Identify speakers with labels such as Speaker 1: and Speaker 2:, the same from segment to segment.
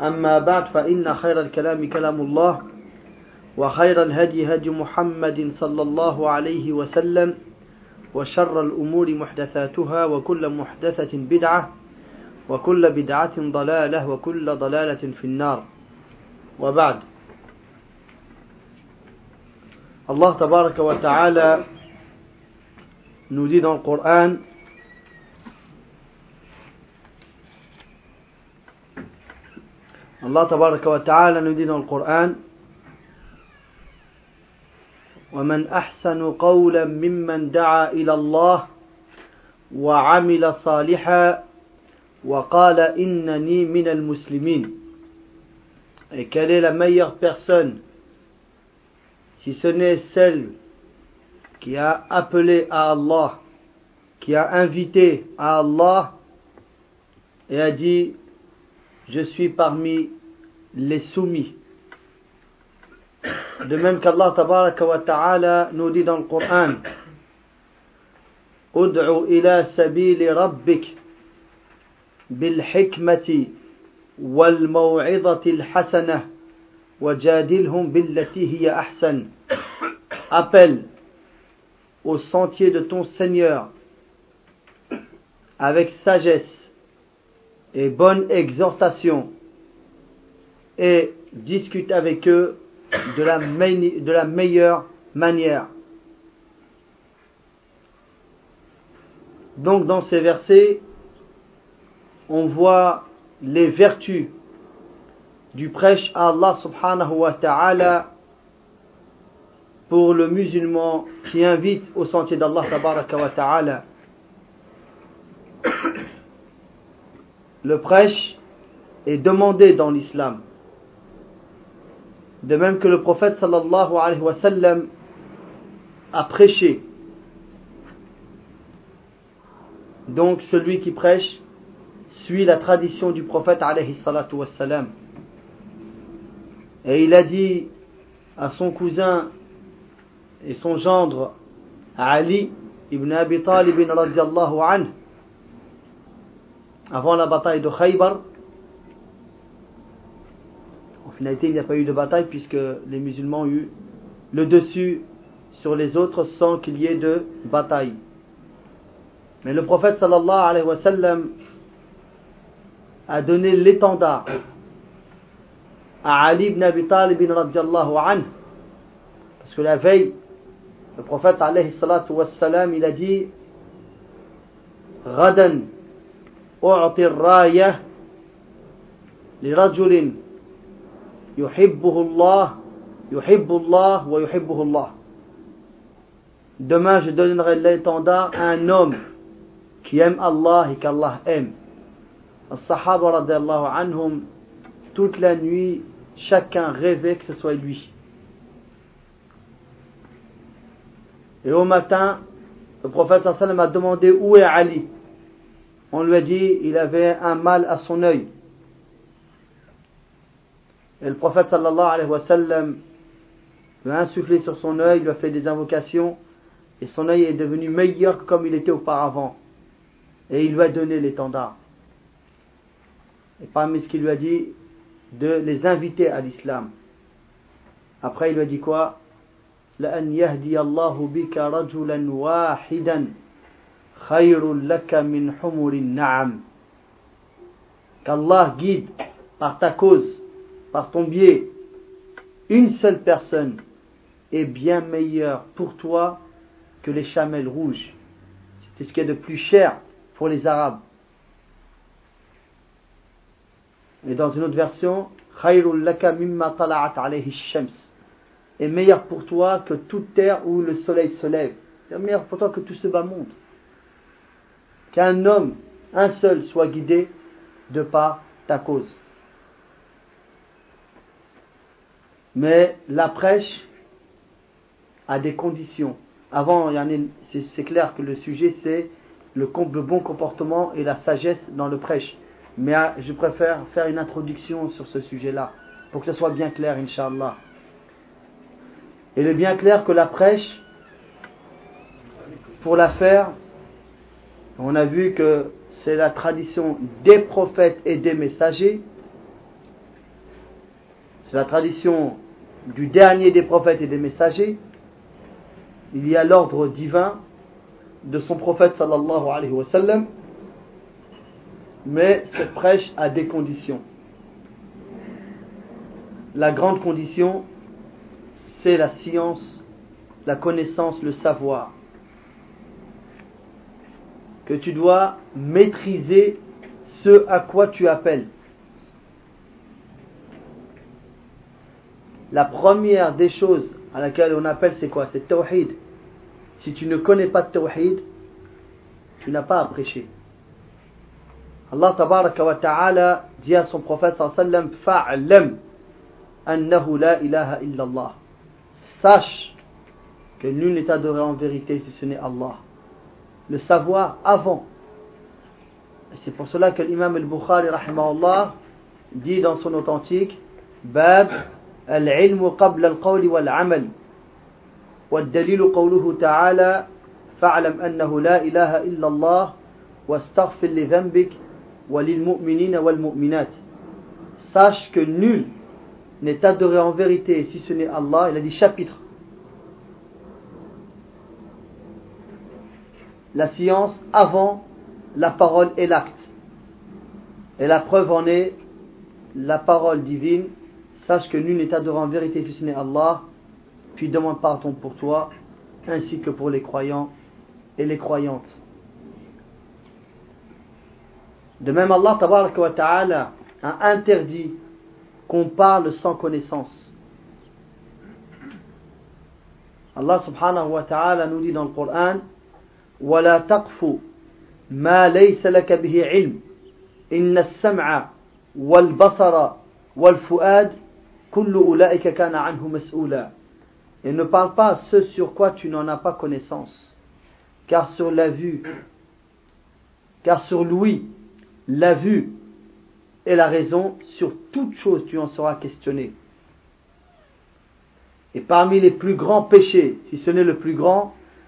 Speaker 1: أما بعد فإن خير الكلام كلام الله وخير الهدي هدي محمد صلى الله عليه وسلم وشر الأمور محدثاتها وكل محدثة بدعة وكل بدعة ضلالة وكل ضلالة في النار. وبعد. الله تبارك وتعالى le Coran Nous dit dans le Coran ومن أحسن قولا ممن دعا إلى الله وعمل صالحا وقال إنني من المسلمين Et quelle est la meilleure personne si ce n'est celle qui a appelé à Allah, qui a invité à Allah et a dit je suis parmi les soumis. De même qu'Allah tabaraka wa ta'ala nous dit dans le Coran Ud'u ila sabili rabbik bil hikmati wal maw'izati al hasana wajadilhum billati hiya ahsan. Appelle au sentier de ton Seigneur avec sagesse et bonne exhortation et discute avec eux de la, de la meilleure manière. Donc dans ces versets, on voit les vertus du prêche à Allah subhanahu wa ta'ala pour le musulman qui invite au sentier d'Allah tabaraka wa ta'ala. Le prêche est demandé dans l'islam. De même que le prophète a prêché. Donc celui qui prêche suit la tradition du prophète. Et il a dit à son cousin et son gendre Ali ibn Abi Talib radiallahu anhu avant la bataille de Khaybar. En finalité, il n'y a pas eu de bataille puisque les musulmans ont eu le dessus sur les autres sans qu'il y ait de bataille. Mais le prophète sallallahu alayhi wa sallam a donné l'étendard à Ali ibn Abi Talib radiallahu anhu parce que la veille le prophète il a dit Radan أعطي الراية لرجل يحبه الله يحب الله ويحبه الله Demain, je donnerai l'étendard à un homme qui aime Allah et qu'Allah aime. Les Sahaba radiallahu anhum, toute la nuit, chacun rêvait que ce soit lui. Et au matin, le prophète sallam a demandé où est Ali. On lui a dit il avait un mal à son œil. Et le prophète sallallahu alayhi wa sallam lui a insufflé sur son œil, lui a fait des invocations, et son œil est devenu meilleur que comme il était auparavant. Et il lui a donné l'étendard. Et parmi ce qu'il lui a dit, de les inviter à l'islam. Après, il lui a dit quoi لأن يهدي الله بك رجلا واحدا qu'Allah guide par ta cause par ton biais une seule personne est bien meilleure pour toi que les chamelles rouges. C'est ce qui est de plus cher pour les Arabes. Et dans une autre version, est meilleur pour toi que toute terre où le soleil se lève. C'est meilleur pour toi que tout ce bas monde. Qu'un homme, un seul, soit guidé de par ta cause. Mais la prêche a des conditions. Avant, c'est clair que le sujet c'est le, bon comportement et la sagesse dans le prêche. Mais ah, je préfère faire une introduction sur ce sujet-là, pour que ce soit bien clair, Inch'Allah. Il est bien clair que la prêche, pour la faire, on a vu que c'est la tradition des prophètes et des messagers. C'est la tradition du dernier des prophètes et des messagers. Il y a l'ordre divin de son prophète sallallahu alayhi wa sallam. Mais cette prêche a des conditions. La grande condition, c'est la science, la connaissance, le savoir que tu dois maîtriser ce à quoi tu appelles. La première des choses à laquelle on appelle, c'est quoi? C'est tawhid. Si tu ne connais pas tawhid, tu n'as pas à prêcher. Allah tabaraka wa ta'ala dit à son prophète sallam annahu la ilaha illallah. Sache que nul n'est adoré en vérité si ce n'est Allah le savoir avant. C'est pour cela que l'imam al-Bukhari rahimahullah dit dans son authentique Bab al-ilm qabla al-qawl wal-amal والدليل قوله تعالى فاعلم أنه لا إله إلا الله واستغفر لذنبك وللمؤمنين والمؤمنات Sache que nul n'est adoré en vérité si ce n'est Allah. Il a dit chapitre La science avant la parole et l'acte. Et la preuve en est la parole divine. Sache que nul n'est adoré en vérité si ce n'est Allah. Puis demande pardon pour toi, ainsi que pour les croyants et les croyantes. De même, Allah ta'ala a interdit qu'on parle sans connaissance. Allah subhanahu wa ta'ala nous dit dans le Coran ولا تقف ما ليس لك به علم إن السمع والبصر والفؤاد كل أولئك كان عنه مسؤولا Et ne parle pas ce sur quoi tu n'en as pas connaissance. Car sur la vue, car sur l'ouïe, la vue et la raison, sur toute chose tu en seras questionné. Et parmi les plus grands péchés, si ce n'est le plus grand,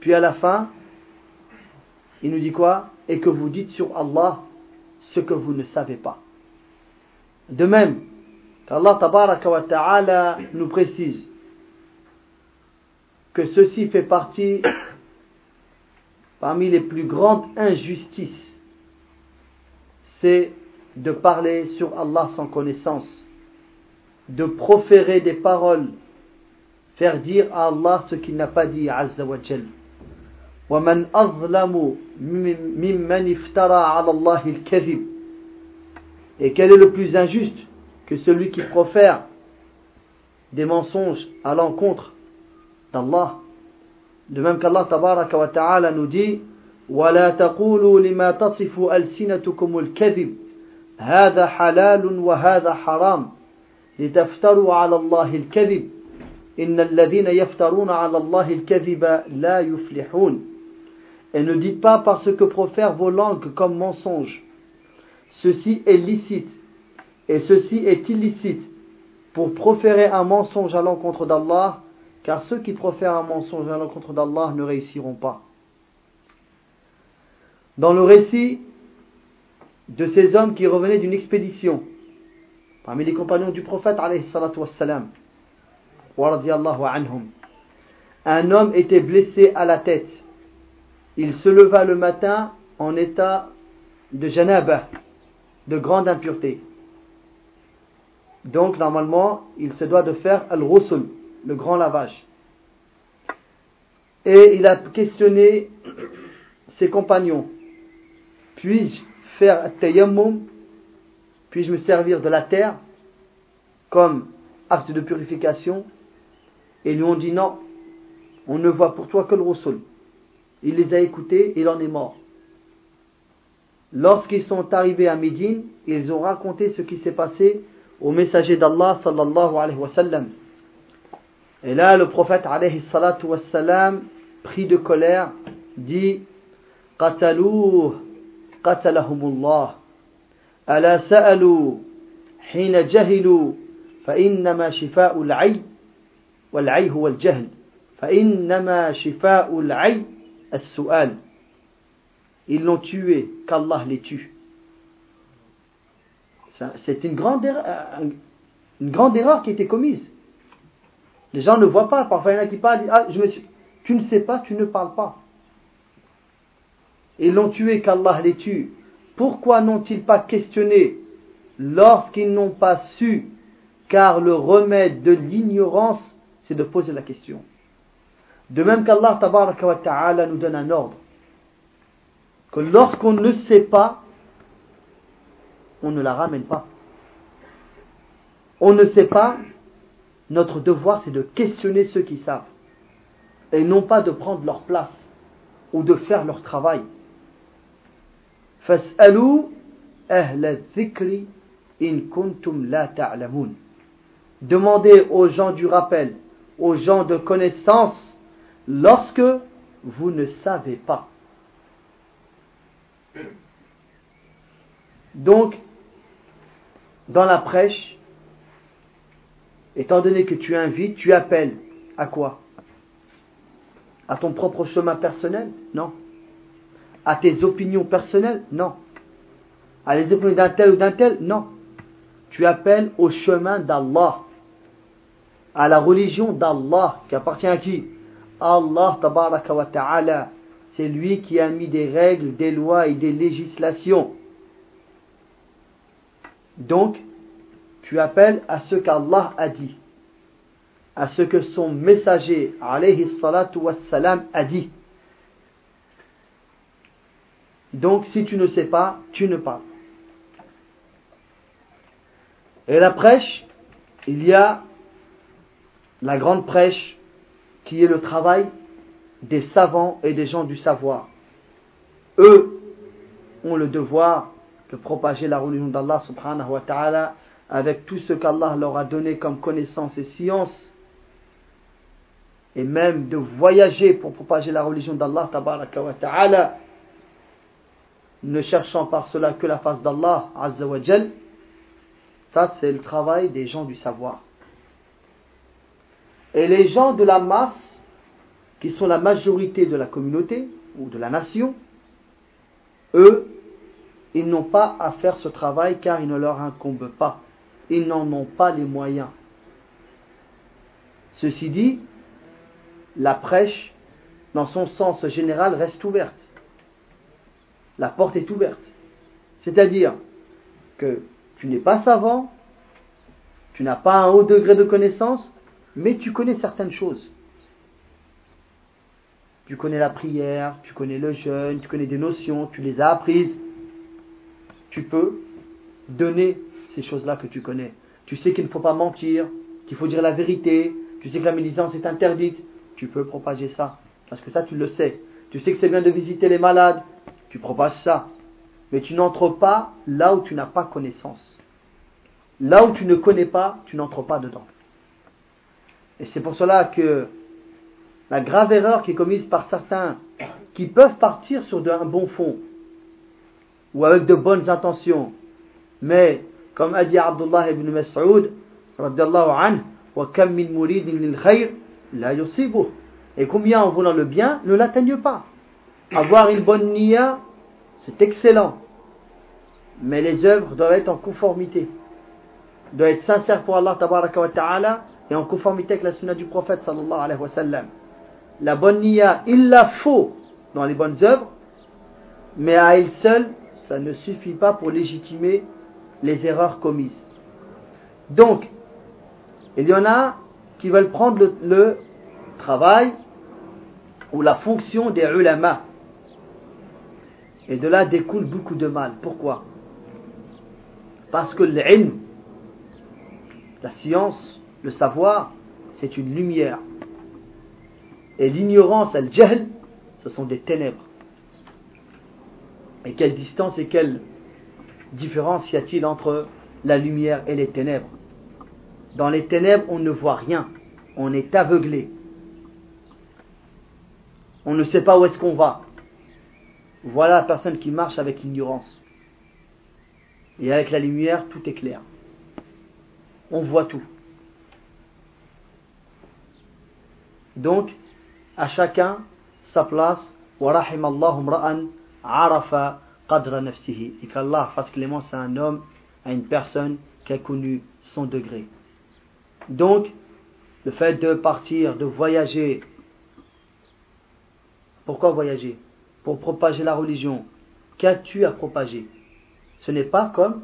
Speaker 1: Puis à la fin, il nous dit quoi? Et que vous dites sur Allah ce que vous ne savez pas. De même, qu'Allah ta'ala nous précise que ceci fait partie parmi les plus grandes injustices, c'est de parler sur Allah sans connaissance, de proférer des paroles, faire dire à Allah ce qu'il n'a pas dit, Azza wa ومن أظلم ممن افترى على الله الكذب. Et quel est le plus injuste que celui qui profère des mensonges à l'encontre d'Allah? De même qu'Allah tabaraka wa ta'ala nous dit ولا تقولوا لما تصف ألسنتكم الكذب هذا حلال وهذا حرام لتفتروا على الله الكذب إن الذين يفترون على الله الكذب لا يفلحون Et ne dites pas parce que profèrent vos langues comme mensonge. Ceci est licite et ceci est illicite pour proférer un mensonge à l'encontre d'Allah, car ceux qui profèrent un mensonge à l'encontre d'Allah ne réussiront pas. Dans le récit de ces hommes qui revenaient d'une expédition, parmi les compagnons du prophète, un homme était blessé à la tête. Il se leva le matin en état de janaba, de grande impureté. Donc, normalement, il se doit de faire al-rusul, le grand lavage. Et il a questionné ses compagnons. Puis-je faire tayammum Puis-je me servir de la terre comme acte de purification? Et lui ont dit non, on ne voit pour toi que le rusul Il les a écoutés et il en est mort. Lorsqu'ils sont arrivés à Médine, ils ont raconté ce qui s'est passé au messager d'Allah sallallahu alayhi wa sallam. Et là, le prophète alayhi salatu wa sallam, pris de colère, dit قتلوه قتلهم الله ألا سألوا حين جهلوا فإنما شفاء العي والعي هو الجهل فإنما شفاء العي As-Su'al. Ils l'ont tué, qu'Allah les tue. C'est euh, une grande, erreur, qui a été commise. Les gens ne voient pas. Parfois, il y en a qui parlent, ah, tu ne sais pas, tu ne parles pas. Ils l'ont tué, qu'Allah les tue. Pourquoi n'ont-ils pas questionné lorsqu'ils n'ont pas su? Car le remède de l'ignorance, c'est de poser la question. De même qu'Allah nous donne un ordre. Que lorsqu'on ne sait pas, on ne la ramène pas. On ne sait pas, notre devoir c'est de questionner ceux qui savent. Et non pas de prendre leur place ou de faire leur travail. in kuntum la Demandez aux gens du rappel, aux gens de connaissance, lorsque vous ne savez pas. Donc, dans la prêche, étant donné que tu invites, tu appelles à quoi? À ton propre chemin personnel? Non. À tes opinions personnelles? Non. À les opinions d'un tel ou d'un tel? Non. Tu appelles au chemin d'Allah, à la religion d'Allah, qui appartient à qui? Allah tabaraka wa ta'ala. C'est lui qui a mis des règles, des lois et des législations. Donc, tu appelles à ce qu'Allah a dit, à ce que son messager, alayhi salatu wassalam, a dit. Donc, si tu ne sais pas, tu ne parles. Et la prêche, il y a la grande prêche qui est le travail des savants et des gens du savoir. Eux ont le devoir de propager la religion d'Allah subhanahu wa ta'ala avec tout ce qu'Allah leur a donné comme connaissance et science et même de voyager pour propager la religion d'Allah wa ta'ala ne cherchant par cela que la face d'Allah azza ça c'est le travail des gens du savoir et les gens de la masse qui sont la majorité de la communauté ou de la nation eux ils n'ont pas à faire ce travail car il ne leur incombe pas. Ils n'en ont pas les moyens. Ceci dit, la prêche, dans son sens général, reste ouverte. La porte est ouverte. C'est-à-dire que tu n'es pas savant, tu n'as pas un haut degré de connaissance, mais tu connais certaines choses. Tu connais la prière, tu connais le jeûne, tu connais des notions, tu les as apprises tu peux donner ces choses-là que tu connais. Tu sais qu'il ne faut pas mentir, qu'il faut dire la vérité, tu sais que la médisance est interdite, tu peux propager ça. Parce que ça, tu le sais. Tu sais que c'est bien de visiter les malades, tu propages ça. Mais tu n'entres pas là où tu n'as pas connaissance. Là où tu ne connais pas, tu n'entres pas dedans. Et c'est pour cela que la grave erreur qui est commise par certains qui peuvent partir sur un bon fond, ou avec de bonnes intentions. Mais, comme a dit Abdullah ibn Mas'ud, Et combien en voulant le bien ne l'atteignent pas Avoir une bonne niya, c'est excellent. Mais les œuvres doivent être en conformité. Doivent être sincères pour Allah ta'ala et en conformité avec la sunna du prophète sallallahu alayhi wa sallam. La bonne niya, il la faut dans les bonnes œuvres, mais à elle seule, ça ne suffit pas pour légitimer les erreurs commises. Donc, il y en a qui veulent prendre le, travail ou la fonction des ulama. Et de là découle beaucoup de mal. Pourquoi? Parce que l'ilm, la science, le savoir, c'est une lumière. Et l'ignorance, le jahl, ce sont des ténèbres. Et quelle distance et quelle différence y a-t-il entre la lumière et les ténèbres? Dans les ténèbres, on ne voit rien. On est aveuglé. On ne sait pas où est-ce qu'on va. Voilà la personne qui marche avec l'ignorance. Et avec la lumière, tout est clair. On voit tout. Donc, à chacun sa place. Et qu'Allah fasse clémence à un homme, à une personne qui a connu son degré. Donc, le fait de partir, de voyager. Pourquoi voyager? Pour propager la religion. Qu'as-tu à propager? Ce n'est pas comme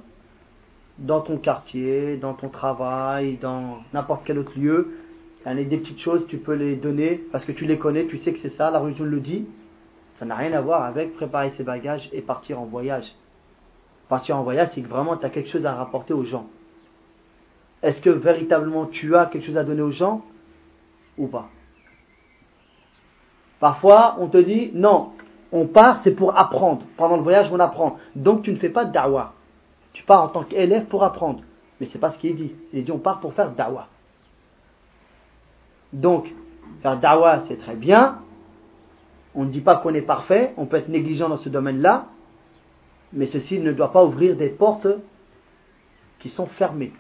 Speaker 1: dans ton quartier, dans ton travail, dans n'importe quel autre lieu. A des petites choses, tu peux les donner parce que tu les connais, tu sais que c'est ça, la religion le dit. Ça n'a rien à voir avec préparer ses bagages et partir en voyage. Partir en voyage, c'est que vraiment tu as quelque chose à rapporter aux gens. Est-ce que véritablement tu as quelque chose à donner aux gens ou pas? Parfois, on te dit non, on part, c'est pour apprendre. Pendant le voyage, on apprend. Donc tu ne fais pas de da'wah. Tu pars en tant qu'élève pour apprendre. Mais c'est pas ce qui est dit. Il est dit on part pour faire da'wah. Donc, faire da'wah, c'est très bien, on ne dit pas qu'on est parfait, on peut être négligent dans ce domaine-là, mais ceci ne doit pas ouvrir des portes qui sont fermées.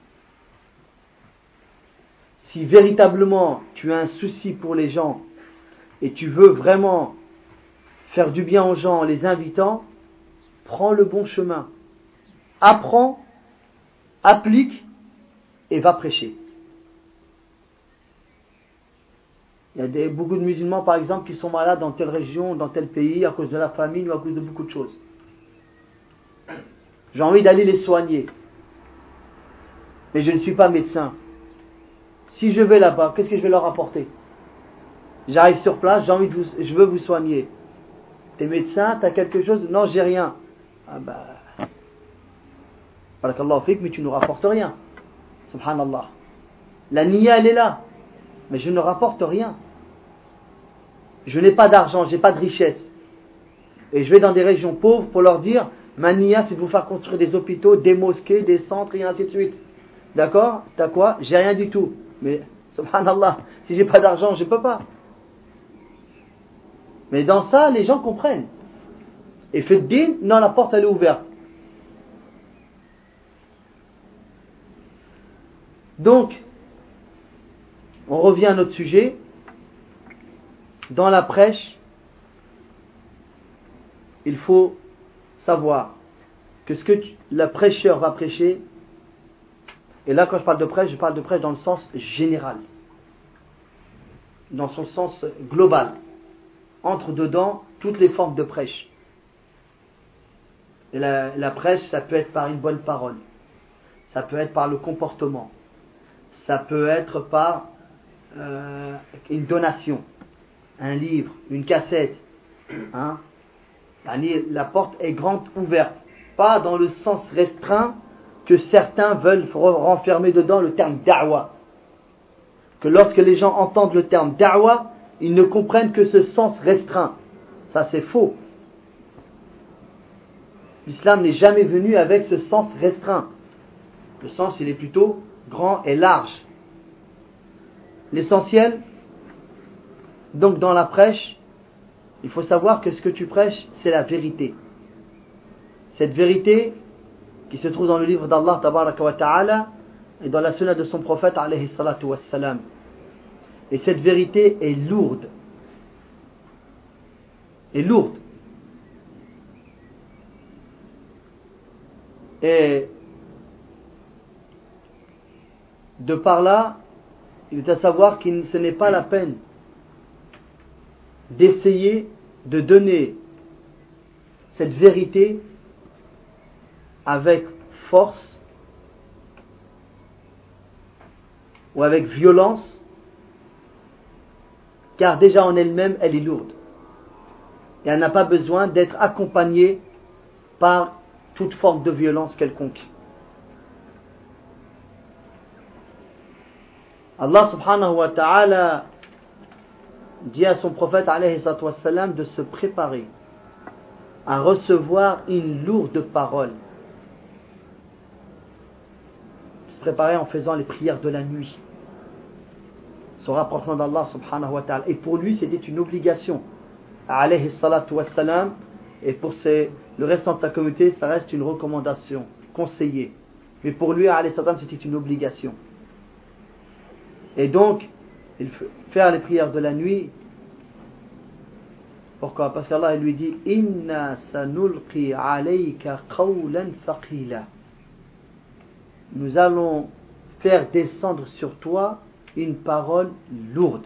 Speaker 1: Si véritablement tu as un souci pour les gens et tu veux vraiment faire du bien aux gens en les invitant, prends le bon chemin. Apprends, applique et va prêcher. Il y a beaucoup de musulmans, par exemple, qui sont malades dans telle région, dans tel pays, à cause de la famine ou à cause de beaucoup de choses. J'ai envie d'aller les soigner. Mais je ne suis pas médecin. Si je vais là-bas, qu'est-ce que je vais leur apporter? J'arrive sur place, j'ai envie de vous, je veux vous soigner. T'es médecin, t'as quelque chose? Non, j'ai rien. Ah bah. mais tu ne rapportes rien. Subhanallah. La niya, elle est là. Mais je ne rapporte rien. Je n'ai pas d'argent, j'ai pas de richesse. Et je vais dans des régions pauvres pour leur dire, Mania, c'est de vous faire construire des hôpitaux, des mosquées, des centres et ainsi de suite. D'accord? T'as quoi? J'ai rien du tout. Mais, subhanallah, si j'ai pas d'argent, je peux pas. Mais dans ça, les gens comprennent. Et faites din, non, la porte elle est ouverte. Donc, on revient à notre sujet dans la prêche, il faut savoir que ce que le prêcheur va prêcher, et là quand je parle de prêche, je parle de prêche dans le sens général, dans son sens global, entre dedans toutes les formes de prêche. La prêche, ça peut être par une bonne parole, ça peut être par le comportement, ça peut être par euh, une donation, un livre, une cassette. Hein? La porte est grande ouverte, pas dans le sens restreint que certains veulent renfermer dedans le terme da'wa. Que lorsque les gens entendent le terme da'wa, ils ne comprennent que ce sens restreint. Ça c'est faux. L'islam n'est jamais venu avec ce sens restreint. Le sens il est plutôt grand et large. L'essentiel, donc dans la prêche, il faut savoir que ce que tu prêches, c'est la vérité. Cette vérité, qui se trouve dans le livre d'Allah, ta'ala, et dans la sunna de son prophète. Et cette vérité est lourde. Est lourde. Et de par là, il est à savoir que ce n'est pas la peine d'essayer de donner cette vérité avec force ou avec violence, car déjà en elle-même, elle est lourde. Et elle n'a pas besoin d'être accompagnée par toute forme de violence quelconque. Allah subhanahu wa ta'ala dit à son prophète alayhi de se préparer à recevoir une lourde parole. Se préparer en faisant les prières de la nuit. Se rapprochant d'Allah subhanahu wa ta'ala. Et pour lui, c'était une obligation. Alayhi wassalam. Et pour le restant de sa communauté, ça reste une recommandation, conseillée. Mais pour lui, alayhi c'était une obligation. Et donc, il faire les prières de la nuit. Pourquoi? Parce qu'Allah lui dit Inna sanulqi alayka qawlan. Nous allons faire descendre sur toi une parole lourde.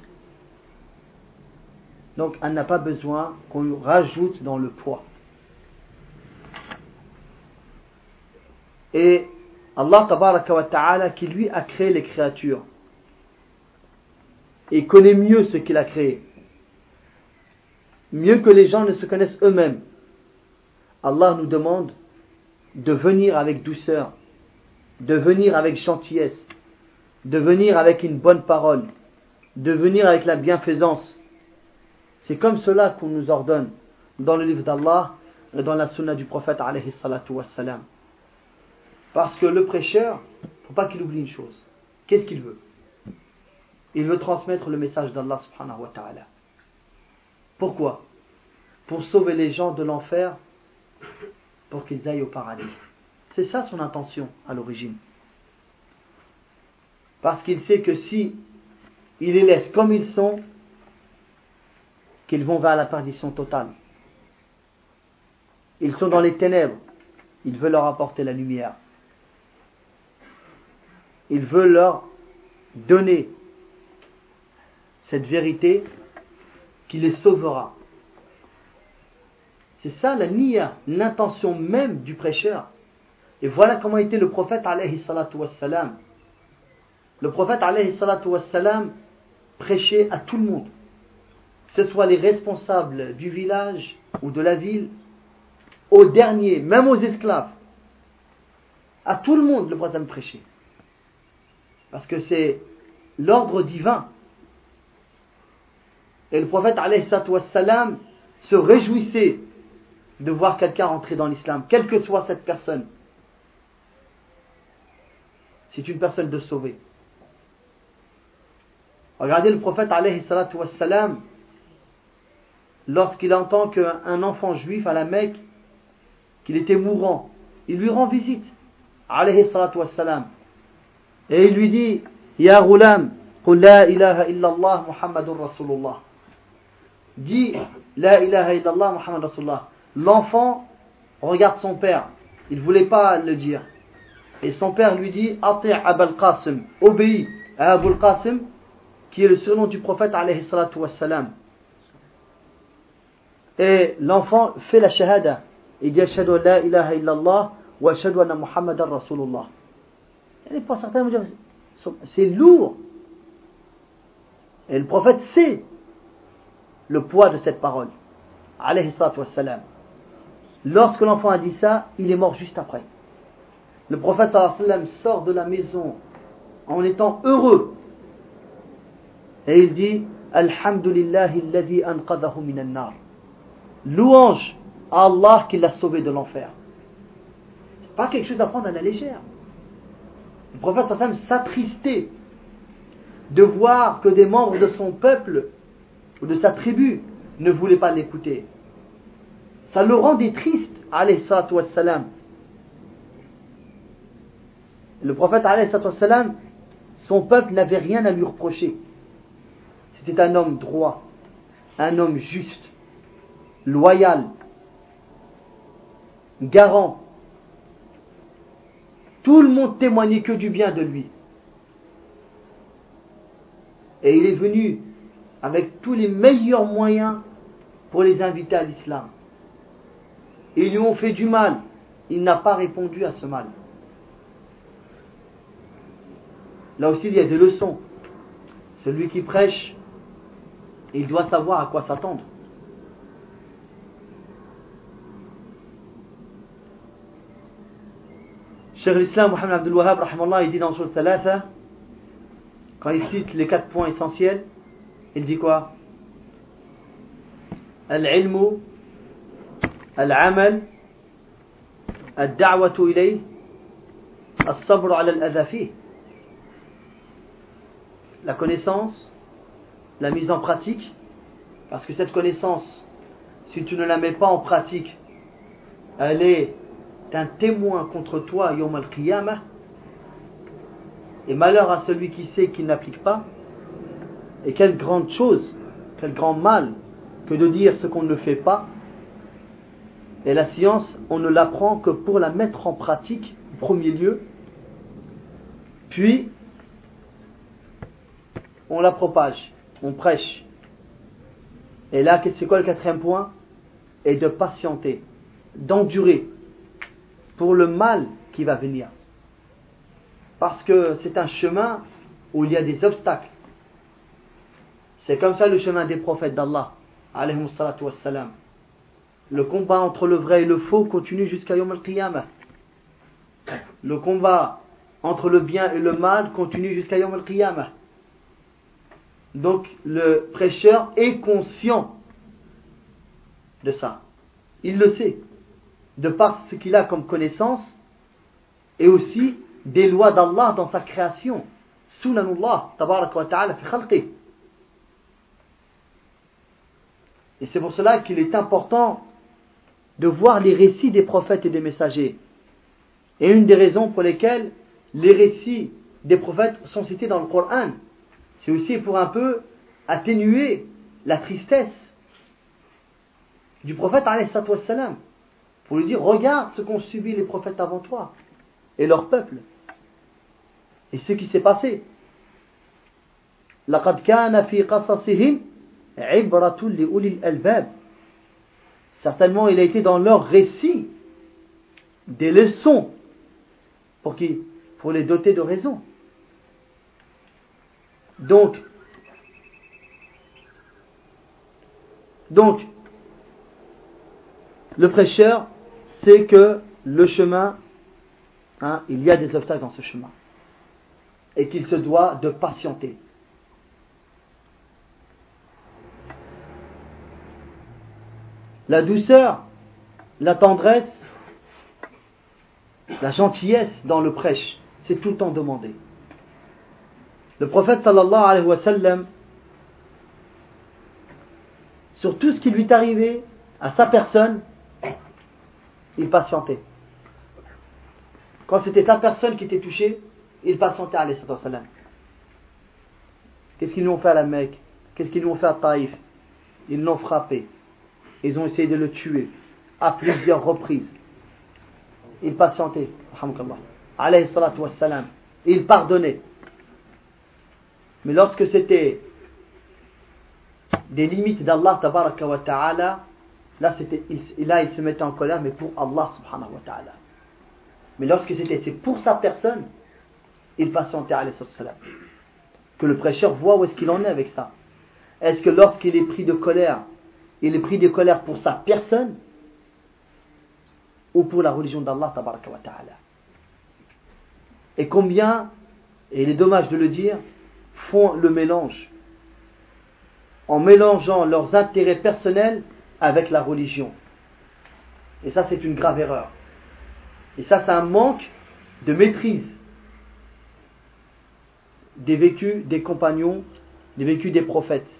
Speaker 1: Donc, elle n'a pas besoin qu'on rajoute dans le poids. Et Allah qui lui a créé les créatures et connaît mieux ce qu'il a créé. Mieux que les gens ne se connaissent eux-mêmes. Allah nous demande de venir avec douceur, de venir avec gentillesse, de venir avec une bonne parole, de venir avec la bienfaisance. C'est comme cela qu'on nous ordonne dans le livre d'Allah et dans la sunna du prophète alayhi salatu wassalam. Parce que le prêcheur, faut pas qu'il oublie une chose. Qu'est-ce qu'il veut? Il veut transmettre le message d'Allah subhanahu wa ta'ala. Pourquoi? Pour sauver les gens de l'enfer, pour qu'ils aillent au paradis. C'est ça son intention à l'origine. Parce qu'il sait que si il les laisse comme ils sont, qu'ils vont vers la perdition totale. Ils sont dans les ténèbres. Il veut leur apporter la lumière. Il veut leur donner cette vérité qui les sauvera. C'est ça la niya, l'intention même du prêcheur. Et voilà comment était le prophète alayhi salatu wassalam. Le prophète alayhi salatu wassalam prêchait à tout le monde. Que ce soit les responsables du village ou de la ville, aux derniers, même aux esclaves. À tout le monde, le prophète prêchait. Parce que c'est l'ordre divin. Et le prophète wassalam, se réjouissait de voir quelqu'un rentrer dans l'islam, quelle que soit cette personne. C'est une personne de sauver. Regardez le prophète wassalam, lorsqu'il entend qu'un enfant juif à la Mecque, qu'il était mourant, il lui rend visite. Et il lui dit, Ya Ghulam, la ilaha illallah Muhammadur Rasulullah dit La ilaha illallah Muhammad Rasulullah. L'enfant regarde son père. Il ne voulait pas le dire. Et son père lui dit Ati' Abul Qasim. Obéis à Abul Qasim, qui est le surnom du prophète alayhi salatu wassalam. Et l'enfant fait la shahada. Il dit Ashhadu la ilaha illallah wa ashhadu anna Muhammadan Rasulullah. Et pour certains, c'est lourd. Et le prophète sait le poids de cette parole. Lorsque l'enfant a dit ça, il est mort juste après. Le prophète sort de la maison en étant heureux. Et il dit Alhamdulillahi anqadahu minan nar. Louange à Allah qui l'a sauvé de l'enfer. C'est pas quelque chose à prendre à la légère. Le prophète s'attristait de voir que des membres de son peuple ou de sa tribu ne voulait pas l'écouter. Ça le rendait triste, alayhi wassalam. Le prophète, salam, son peuple n'avait rien à lui reprocher. C'était un homme droit, un homme juste, loyal, garant. Tout le monde témoignait que du bien de lui. Et il est venu avec tous les meilleurs moyens pour les inviter à l'islam. Ils lui ont fait du mal. Il n'a pas répondu à ce mal. Là aussi, il y a des leçons. Celui qui prêche, il doit savoir à quoi s'attendre. Cheikh l'Islam Mohamed Abdul il dit dans Surah Thalatha, quand il cite les quatre points essentiels, il dit quoi? Al-ilmu, al-amal, al-da'watu al-sabr ala al La connaissance, la mise en pratique, parce que cette connaissance, si tu ne la mets pas en pratique, elle est un témoin contre toi, Yom al-Qiyamah, et malheur à celui qui sait qu'il n'applique pas, et quelle grande chose, quel grand mal que de dire ce qu'on ne fait pas. Et la science, on ne l'apprend que pour la mettre en pratique, en premier lieu, puis on la propage, on prêche. Et là, c'est quoi le quatrième point? Et de patienter, d'endurer pour le mal qui va venir. Parce que c'est un chemin où il y a des obstacles. C'est comme ça le chemin des prophètes d'Allah. Le combat entre le vrai et le faux continue jusqu'à Yom al-Qiyamah. Le combat entre le bien et le mal continue jusqu'à Yom al-Qiyamah. Donc le prêcheur est conscient de ça. Il le sait. De par ce qu'il a comme connaissance et aussi des lois d'Allah dans sa création. Sunanullah, tabarak wa ta'ala, fi Et c'est pour cela qu'il est important de voir les récits des prophètes et des messagers. Et une des raisons pour lesquelles les récits des prophètes sont cités dans le Coran, c'est aussi pour un peu atténuer la tristesse du prophète salam, pour lui dire regarde ce qu'ont subi les prophètes avant toi et leur peuple et ce qui s'est passé. لقد كان في قصصهم Certainement, il a été dans leur récit des leçons pour qui Pour les doter de raison. Donc, donc, le prêcheur sait que le chemin, hein, il y a des obstacles dans ce chemin, et qu'il se doit de patienter. La douceur, la tendresse, la gentillesse dans le prêche, c'est tout le temps demandé. Le prophète sallallahu alayhi wa sallam, sur tout ce qui lui est arrivé à sa personne, il patientait. Quand c'était sa personne qui était touchée, il patientait alayhi sallam. Qu'est-ce qu'ils lui ont fait à la Mecque? Qu'est-ce qu'ils lui ont fait à Taïf? Ils l'ont frappé. Ils ont essayé de le tuer à plusieurs reprises. Il patientait, alayhi salatu wassalam. Il pardonnait. Mais lorsque c'était des limites d'Allah tabaraka wa ta'ala, là, c'était, là il se mettait en colère, mais pour Allah subhanahu wa ta'ala. Mais lorsque c'était pour sa personne, il patientait alayhi salam. Que le prêcheur voit où est-ce qu'il en est avec ça. Est-ce que lorsqu'il est pris de colère, il est pris de colère pour sa personne ou pour la religion d'Allah. Et combien, et il est dommage de le dire, font le mélange en mélangeant leurs intérêts personnels avec la religion. Et ça, c'est une grave erreur. Et ça, c'est un manque de maîtrise des vécus des compagnons, des vécus des prophètes.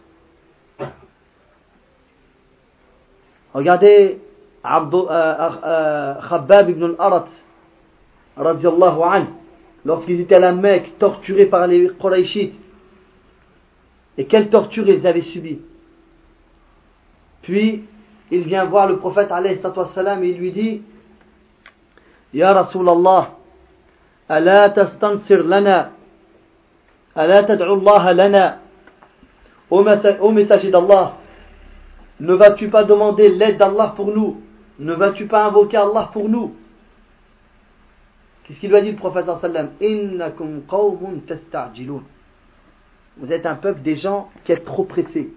Speaker 1: Regardez euh, euh, Khabbab ibn al-Arat, radiallahu anhu, lorsqu'ils étaient à la Mecque, torturés par les Quraishites, et quelle torture ils avaient subie. Puis, il vient voir le prophète salam et il lui dit Ya Rasulallah, ala tastansir lana, ala tad'u Allah lana, ô messager d'Allah, ne vas-tu pas demander l'aide d'Allah pour nous? Ne vas-tu pas invoquer Allah pour nous? Qu'est-ce qu'il lui a dit le prophète sallam? Vous êtes un peuple des gens qui êtes trop pressés.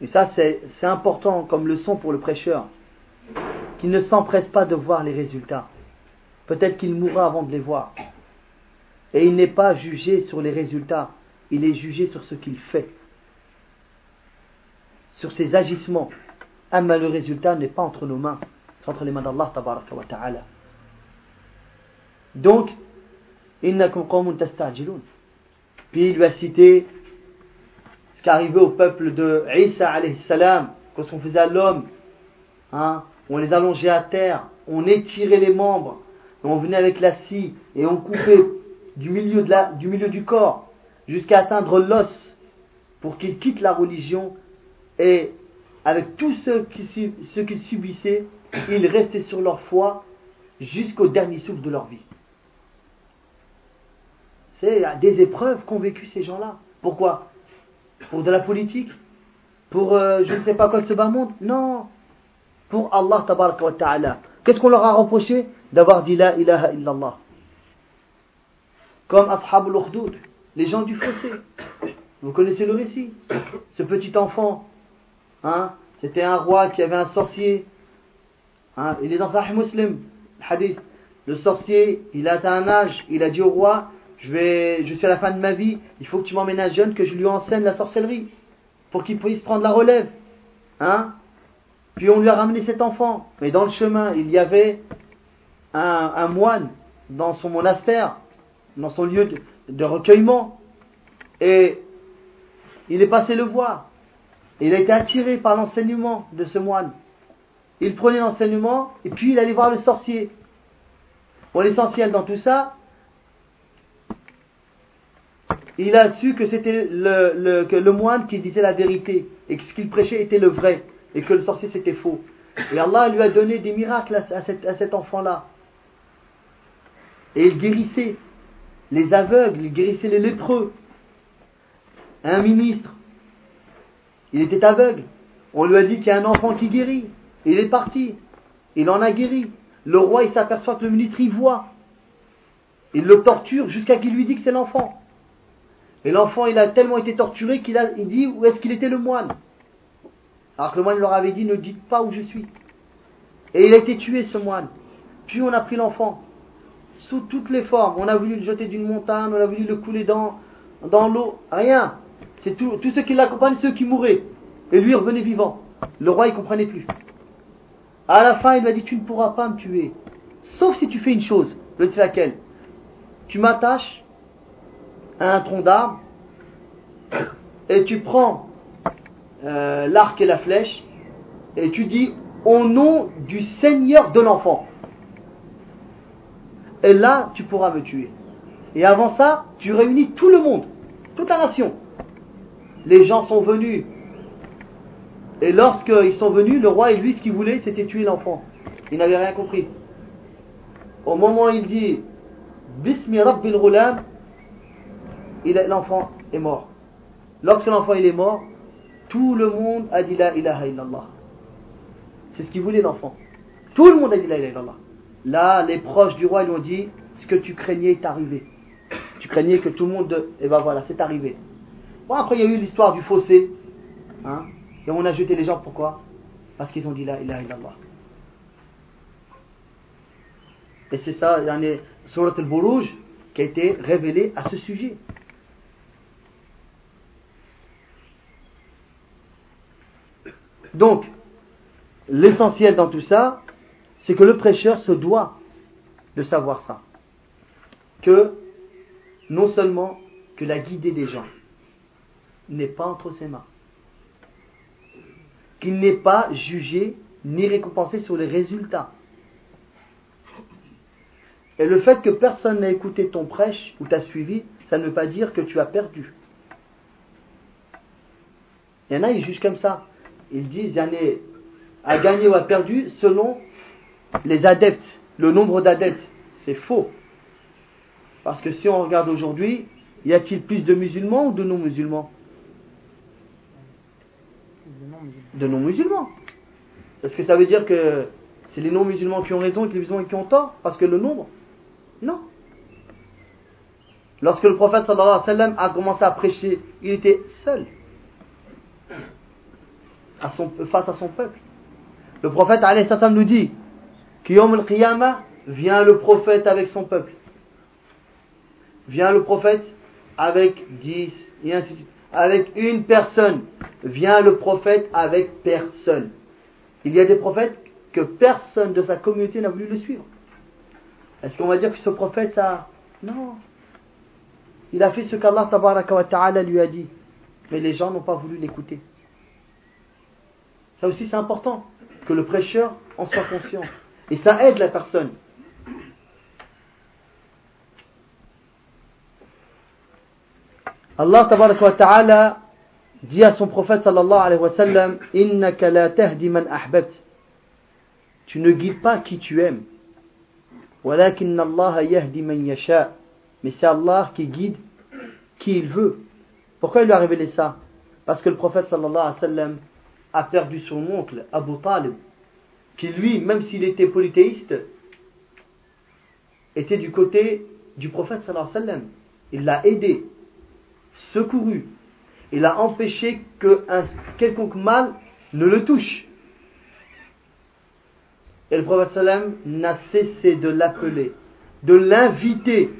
Speaker 1: Et ça, c'est important comme leçon pour le prêcheur. Qu'il ne s'empresse pas de voir les résultats. Peut-être qu'il mourra avant de les voir. Et il n'est pas jugé sur les résultats. Il est jugé sur ce qu'il fait. Sur ses agissements. Mais le résultat n'est pas entre nos mains. C'est entre les mains d'Allah ta'ala. Donc. Puis il lui a cité ce qui arrivait au peuple de Isa alayhi salam, quand on faisait à l'homme, hein, on les allongeait à terre, on étirait les membres, on venait avec la scie et on coupait du milieu, du, milieu du corps jusqu'à atteindre l'os pour qu'ils quittent la religion et avec tout ce qu'ils subissaient, ils restaient sur leur foi jusqu'au dernier souffle de leur vie. C'est des épreuves qu'ont vécu ces gens-là. Pourquoi? Pour de la politique? Pour euh, je ne sais pas quoi de ce bas monde? Non. Pour Allah ta'ala. Qu'est-ce qu'on leur a reproché? D'avoir dit la ilaha illallah. Comme Ashab al les gens du fossé. Vous connaissez le récit Ce petit enfant, hein, c'était un roi qui avait un sorcier. Hein, il est dans Sahih Muslim, hadith. Le sorcier, il a atteint un âge, il a dit au roi je, suis à la fin de ma vie, il faut que tu m'emmènes un jeune, que je lui enseigne la sorcellerie, pour qu'il puisse prendre la relève. Hein? Puis on lui a ramené cet enfant. Mais dans le chemin, il y avait un, moine dans son monastère, dans son lieu de recueillement. Et il est passé le voir. Il a été attiré par l'enseignement de ce moine. Il prenait l'enseignement et puis il allait voir le sorcier. Bon, l'essentiel dans tout ça, il a su que c'était le, le, moine qui disait la vérité et que ce qu'il prêchait était le vrai et que le sorcier c'était faux. Et Allah lui a donné des miracles à, cet, enfant-là. Et il guérissait les aveugles, il guérissait les lépreux. Un ministre, il était aveugle. On lui a dit qu'il y a un enfant qui guérit. Il est parti. Il en a guéri. Le roi, il s'aperçoit que le ministre y voit. Il le torture jusqu'à qu'il lui dit que c'est l'enfant. Et l'enfant, il a tellement été torturé qu'il a, dit où est-ce qu'il était le moine? Alors que le moine leur avait dit ne dites pas où je suis. Et il a été tué ce moine. Puis on a pris l'enfant sous toutes les formes. On a voulu le jeter d'une montagne, on a voulu le couler dans l'eau. Rien. C'est tous ceux qui l'accompagnent, ceux qui mouraient. Et lui revenait vivant. Le roi, il comprenait plus. À la fin, il m'a dit tu ne pourras pas me tuer. Sauf si tu fais une chose. Je sais laquelle. Tu m'attaches un tronc d'arbre et tu prends euh, l'arc et la flèche et tu dis au nom du Seigneur de l'enfant. Et là, tu pourras me tuer. Et avant ça, tu réunis tout le monde, toute la nation. Les gens sont venus. Et lorsqu'ils sont venus, le roi lui, ce qu'il voulait, c'était tuer l'enfant. Il n'avait rien compris. Au moment où il dit Bismi Rabbil Ghulam, l'enfant est mort. Lorsque l'enfant est mort, tout le monde a dit la ilaha illallah. C'est ce qu'il voulait l'enfant. Tout le monde a dit la ilaha illallah. Là, les proches du roi lui ont dit ce que tu craignais est arrivé. Tu craignais que tout le monde. Et eh ben voilà, c'est arrivé. Bon, après, il y a eu l'histoire du fossé. Hein, et on a jeté les gens pourquoi? Parce qu'ils ont dit la ilaha illallah. Et c'est ça, il y en a Surat al-Buruj qui a été révélé à ce sujet. Donc, l'essentiel dans tout ça, c'est que le prêcheur se doit de savoir ça. Que non seulement que la guidée des gens n'est pas entre ses mains, qu'il n'est pas jugé ni récompensé sur les résultats, Et le fait que personne n'a écouté ton prêche ou t'a suivi, ça ne veut pas dire que tu as perdu. Il y en a, ils jugent comme ça. Ils disent, il y en a gagné ou a perdu selon les adeptes, le nombre d'adeptes. C'est faux. Parce que si on regarde aujourd'hui, y a-t-il plus de musulmans ou de non-musulmans? De non-musulmans. Est-ce que ça veut dire que c'est les non-musulmans qui ont raison et que les musulmans qui ont tort Parce que le nombre? Non. Lorsque le prophète a commencé à prêcher, il était seul à son, face à son peuple. Le prophète alayhi nous dit qu'Yom al-Qiyamah vient le prophète avec son peuple. Vient le prophète avec dix, et ainsi de suite. Avec une personne. Vient le prophète avec personne. Il y a des prophètes que personne de sa communauté n'a voulu le suivre. Est-ce qu'on va dire que ce prophète a... Non. Il a fait ce qu'Allah ta'ala lui a dit. Mais les gens n'ont pas voulu l'écouter. Ça aussi c'est important. Que le prêcheur en soit conscient. Et ça aide la personne. Allah ta'ala dit à son prophète sallallahu alayhi wa sallam Innaka la tahdi man tu ne guides pas qui tu aimes. Mais c'est Allah qui guide qui il veut. Pourquoi il lui a révélé ça? Parce que le prophète sallallahu alayhi wa sallam a perdu son oncle, Abu Talib, qui lui, même s'il était polythéiste, était du côté du prophète sallallahu alayhi wa sallam. Il l'a aidé, secouru. Il a empêché que un quelconque mal ne le touche. Et le prophète n'a cessé de l'appeler, de l'inviter.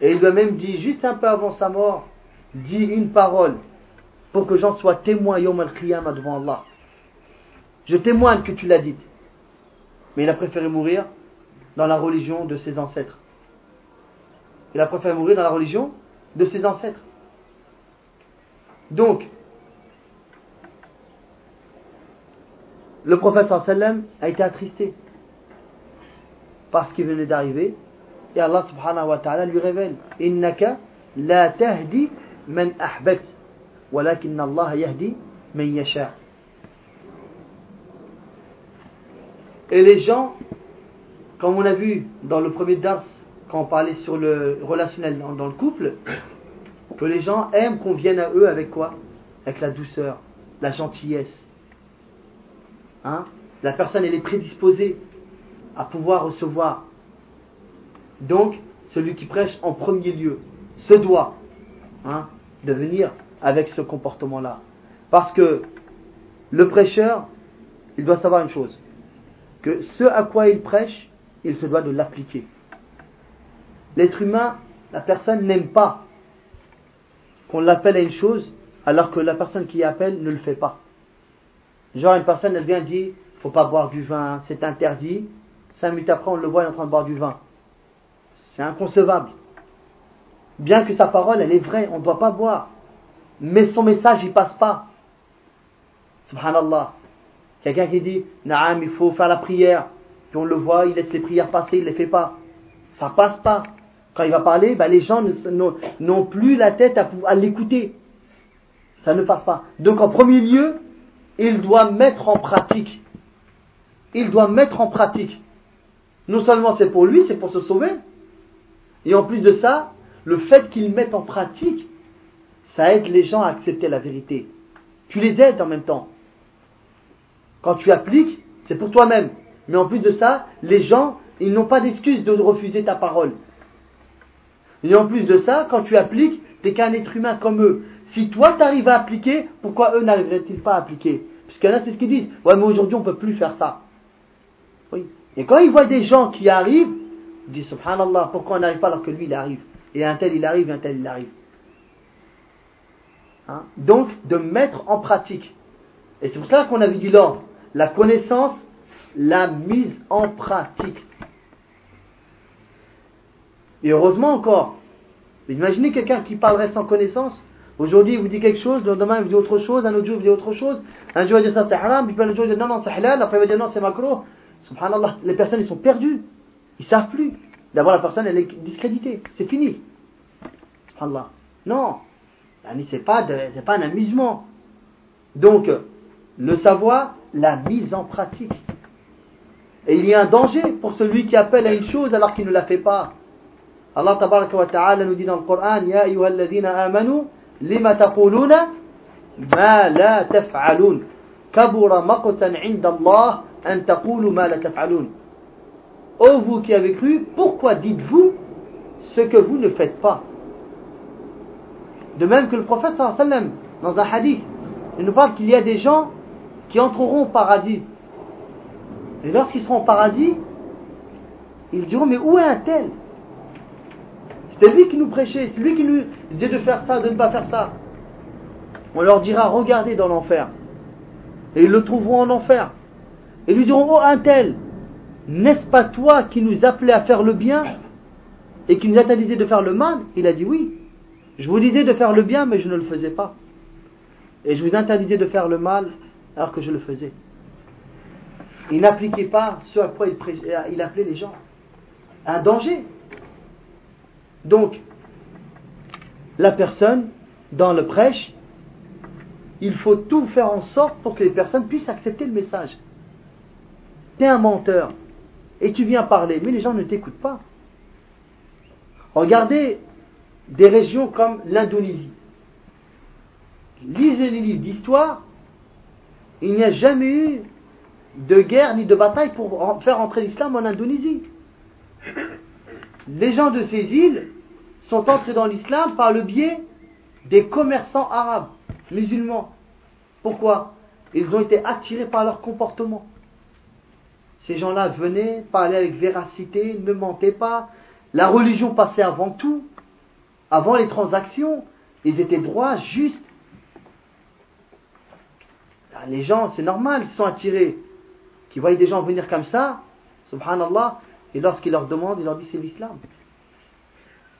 Speaker 1: Et il lui a même dit, juste un peu avant sa mort, dis une parole pour que j'en sois témoin yom al devant Allah. Je témoigne que tu l'as dit. Mais il a préféré mourir dans la religion de ses ancêtres. Il a préféré mourir dans la religion de ses ancêtres. Donc, le prophète sallam a été attristé par ce qui venait d'arriver et Allah subhanahu wa ta'ala lui révèle innaka la tahdi man ahbabt walakin Allah yahdi man yasha et les gens comme on a vu dans le premier dars quand on parlait sur le relationnel dans, le couple que les gens aiment qu'on vienne à eux avec quoi? Avec la douceur la gentillesse Hein? la personne elle est prédisposée à pouvoir recevoir. Donc, celui qui prêche en premier lieu se doit hein, de venir avec ce comportement-là. Parce que le prêcheur, il doit savoir une chose, que ce à quoi il prêche, il se doit de l'appliquer. L'être humain, la personne n'aime pas qu'on l'appelle à une chose alors que la personne qui appelle ne le fait pas. Genre, une personne, elle vient dire, faut pas boire du vin, c'est interdit. Cinq minutes après, on le voit, il est en train de boire du vin. C'est inconcevable. Bien que sa parole, elle est vraie, on ne doit pas boire. Mais son message, il passe pas. Subhanallah. Quelqu'un qui dit, Naam, il faut faire la prière. Puis on le voit, il laisse les prières passer, il ne les fait pas. Ça passe pas. Quand il va parler, ben les gens n'ont plus la tête à, à l'écouter. Ça ne passe pas. Donc en premier lieu, il doit mettre en pratique. Il doit mettre en pratique. Non seulement c'est pour lui, c'est pour se sauver. Et en plus de ça, le fait qu'il mette en pratique, ça aide les gens à accepter la vérité. Tu les aides en même temps. Quand tu appliques, c'est pour toi-même. Mais en plus de ça, les gens, ils n'ont pas d'excuse de refuser ta parole. Et en plus de ça, quand tu appliques, tu n'es qu'un être humain comme eux. Si toi tu arrives à appliquer, pourquoi eux n'arriveraient-ils pas à appliquer? Puisqu'il y c'est ce qu'ils disent. Ouais, mais aujourd'hui on ne peut plus faire ça. Oui. Et quand ils voient des gens qui arrivent, ils disent Subhanallah, pourquoi on n'arrive pas alors que lui il arrive? Et un tel il arrive, et un tel il arrive. Hein? Donc, de mettre en pratique. Et c'est pour ça qu'on avait dit l'ordre. La connaissance, la mise en pratique. Et heureusement encore. Imaginez quelqu'un qui parlerait sans connaissance. Aujourd'hui, il vous dit quelque chose, demain, il vous dit autre chose, un autre jour, il vous dit autre chose. Un jour, il va dire ça c'est haram, puis jour, il va dire non, non, c'est halal, après, il va dire non, c'est macro. Subhanallah, les personnes, ils sont perdues. Ils savent plus. D'abord, la personne, elle est discréditée. C'est fini. Allah. Non. C'est pas, pas un amusement. Donc, le savoir, la mise en pratique. Et il y a un danger pour celui qui appelle à une chose alors qu'il ne la fait pas. Allah wa ta'ala nous dit dans le Coran Ya ayyuhalladhina amanu lima taquluna ma la taf'alun kabura maqtan 'inda Allah an taqulu ma la taf'alun Ô vous qui avez cru, pourquoi dites-vous ce que vous ne faites pas De même que le prophète sallam dans un hadith, il nous parle qu'il y a des gens qui entreront au paradis. Et lorsqu'ils seront au paradis, ils diront Mais où est un tel C'était lui qui nous prêchait, c'est lui qui nous disait de faire ça, de ne pas faire ça. On leur dira Regardez dans l'enfer. Et ils le trouveront en enfer. Et lui diront Oh, un tel N'est-ce pas toi qui nous appelais à faire le bien et qui nous interdisait de faire le mal? Il a dit Oui. Je vous disais de faire le bien, mais je ne le faisais pas. Et je vous interdisais de faire le mal alors que je le faisais. Il n'appliquait pas ce à quoi il, appelait les gens. Un danger. Donc, la personne, dans le prêche, il faut tout faire en sorte pour que les personnes puissent accepter le message. Tu es un menteur et tu viens parler, mais les gens ne t'écoutent pas. Regardez des régions comme l'Indonésie. Lisez les livres d'histoire, il n'y a jamais eu de guerre ni de bataille pour faire entrer l'islam en Indonésie. Les gens de ces îles sont entrés dans l'islam par le biais des commerçants arabes, musulmans. Pourquoi? Ils ont été attirés par leur comportement. Ces gens-là venaient, parler avec véracité, ne mentaient pas. La religion passait avant tout, avant les transactions. Ils étaient droits, justes. Les gens, c'est normal, ils sont attirés qui voient des gens venir comme ça, subhanallah, et lorsqu'ils leur demandent, ils leur disent c'est l'islam.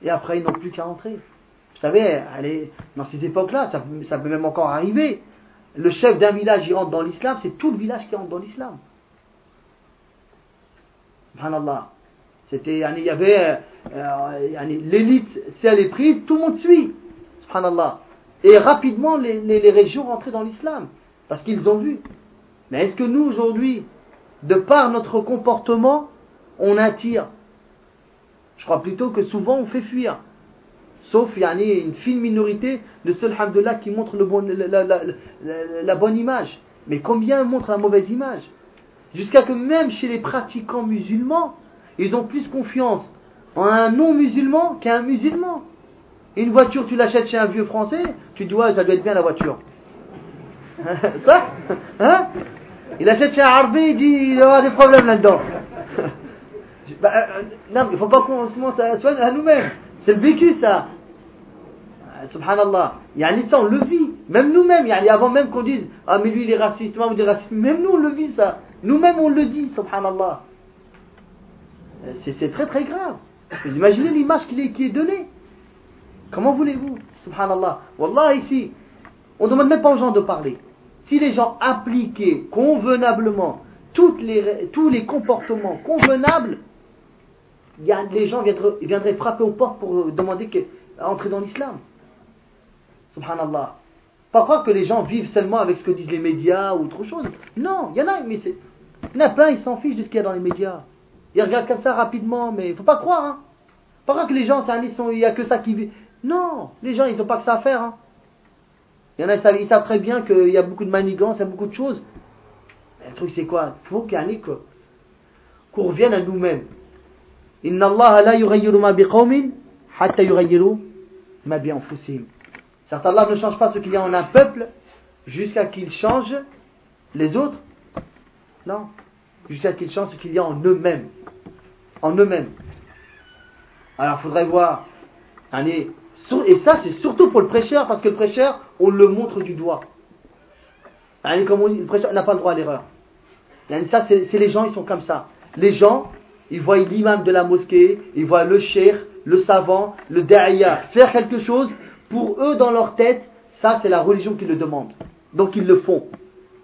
Speaker 1: Et après, ils n'ont plus qu'à entrer. Vous savez, dans ces époques-là, ça, peut même encore arriver. Le chef d'un village, il rentre dans l'islam, c'est tout le village qui rentre dans l'islam. Subhanallah. C'était, il y avait euh, l'élite, si elle est prise, tout le monde suit. Subhanallah. Et rapidement, les, les, les régions rentraient dans l'islam. Parce qu'ils ont vu. Mais est-ce que nous, aujourd'hui, de par notre comportement, on attire. Je crois plutôt que souvent on fait fuir. Sauf il y a une fine minorité de ceux là qui montrent la, bonne image. Mais combien montrent la mauvaise image? Jusqu'à que même chez les pratiquants musulmans, ils ont plus confiance en un non-musulman qu'un musulman. Une voiture, tu l'achètes chez un vieux français, tu dois, ouais, ça doit être bien la voiture. ça hein? Il achète chez un Arbi, il dit il y aura des problèmes là-dedans. Bah, euh, non, il ne faut pas qu'on se monte à, à nous-mêmes. C'est le vécu, ça. Euh, subhanallah. Il y a un on le vit. Même nous-mêmes, il y a avant même qu'on dise Ah, mais lui, il est raciste, moi, dites raciste. Même nous, on le vit, ça. Nous-mêmes, on le dit, subhanallah. Euh, c'est très très grave. Vous imaginez l'image qui est, est donnée. Comment voulez-vous Subhanallah? Wallah, ici, on ne demande même pas aux gens de parler si les gens appliquaient convenablement toutes les, tous les comportements convenables, les gens viendraient, frapper aux portes pour demander d'entrer dans l'islam. Subhanallah. Pas croire que les gens vivent seulement avec ce que disent les médias ou autre chose. Non, il y en a, mais c'est. Il y en a plein, ils s'en fichent de ce qu'il y a dans les médias. Ils regardent comme ça rapidement, mais faut pas croire. Hein. Pas croire que les gens, il n'y a que ça qui vit. Non, les gens, ils n'ont pas que ça à faire. Hein. Il y en a, ils savent très bien qu'il y a beaucoup de manigances, il y a beaucoup de choses. Mais le truc, c'est quoi? Il faut qu'on revienne à nous-mêmes. Inna Allah la ma biqawmin hatta ma ne change pas ce qu'il y a en un peuple jusqu'à qu'il change les autres. Non. Jusqu'à qu'il change ce qu'il y a en eux-mêmes. En eux-mêmes. Alors, il faudrait voir. Allez, et ça, c'est surtout pour le prêcheur, parce que le prêcheur, on le montre du doigt. Comme on le prêcheur n'a pas le droit à l'erreur. Ça, c'est les gens, ils sont comme ça. Les gens, ils voient l'imam de la mosquée, ils voient le cheikh, le savant, le da'iyah faire quelque chose. Pour eux, dans leur tête, ça, c'est la religion qui le demande. Donc, ils le font.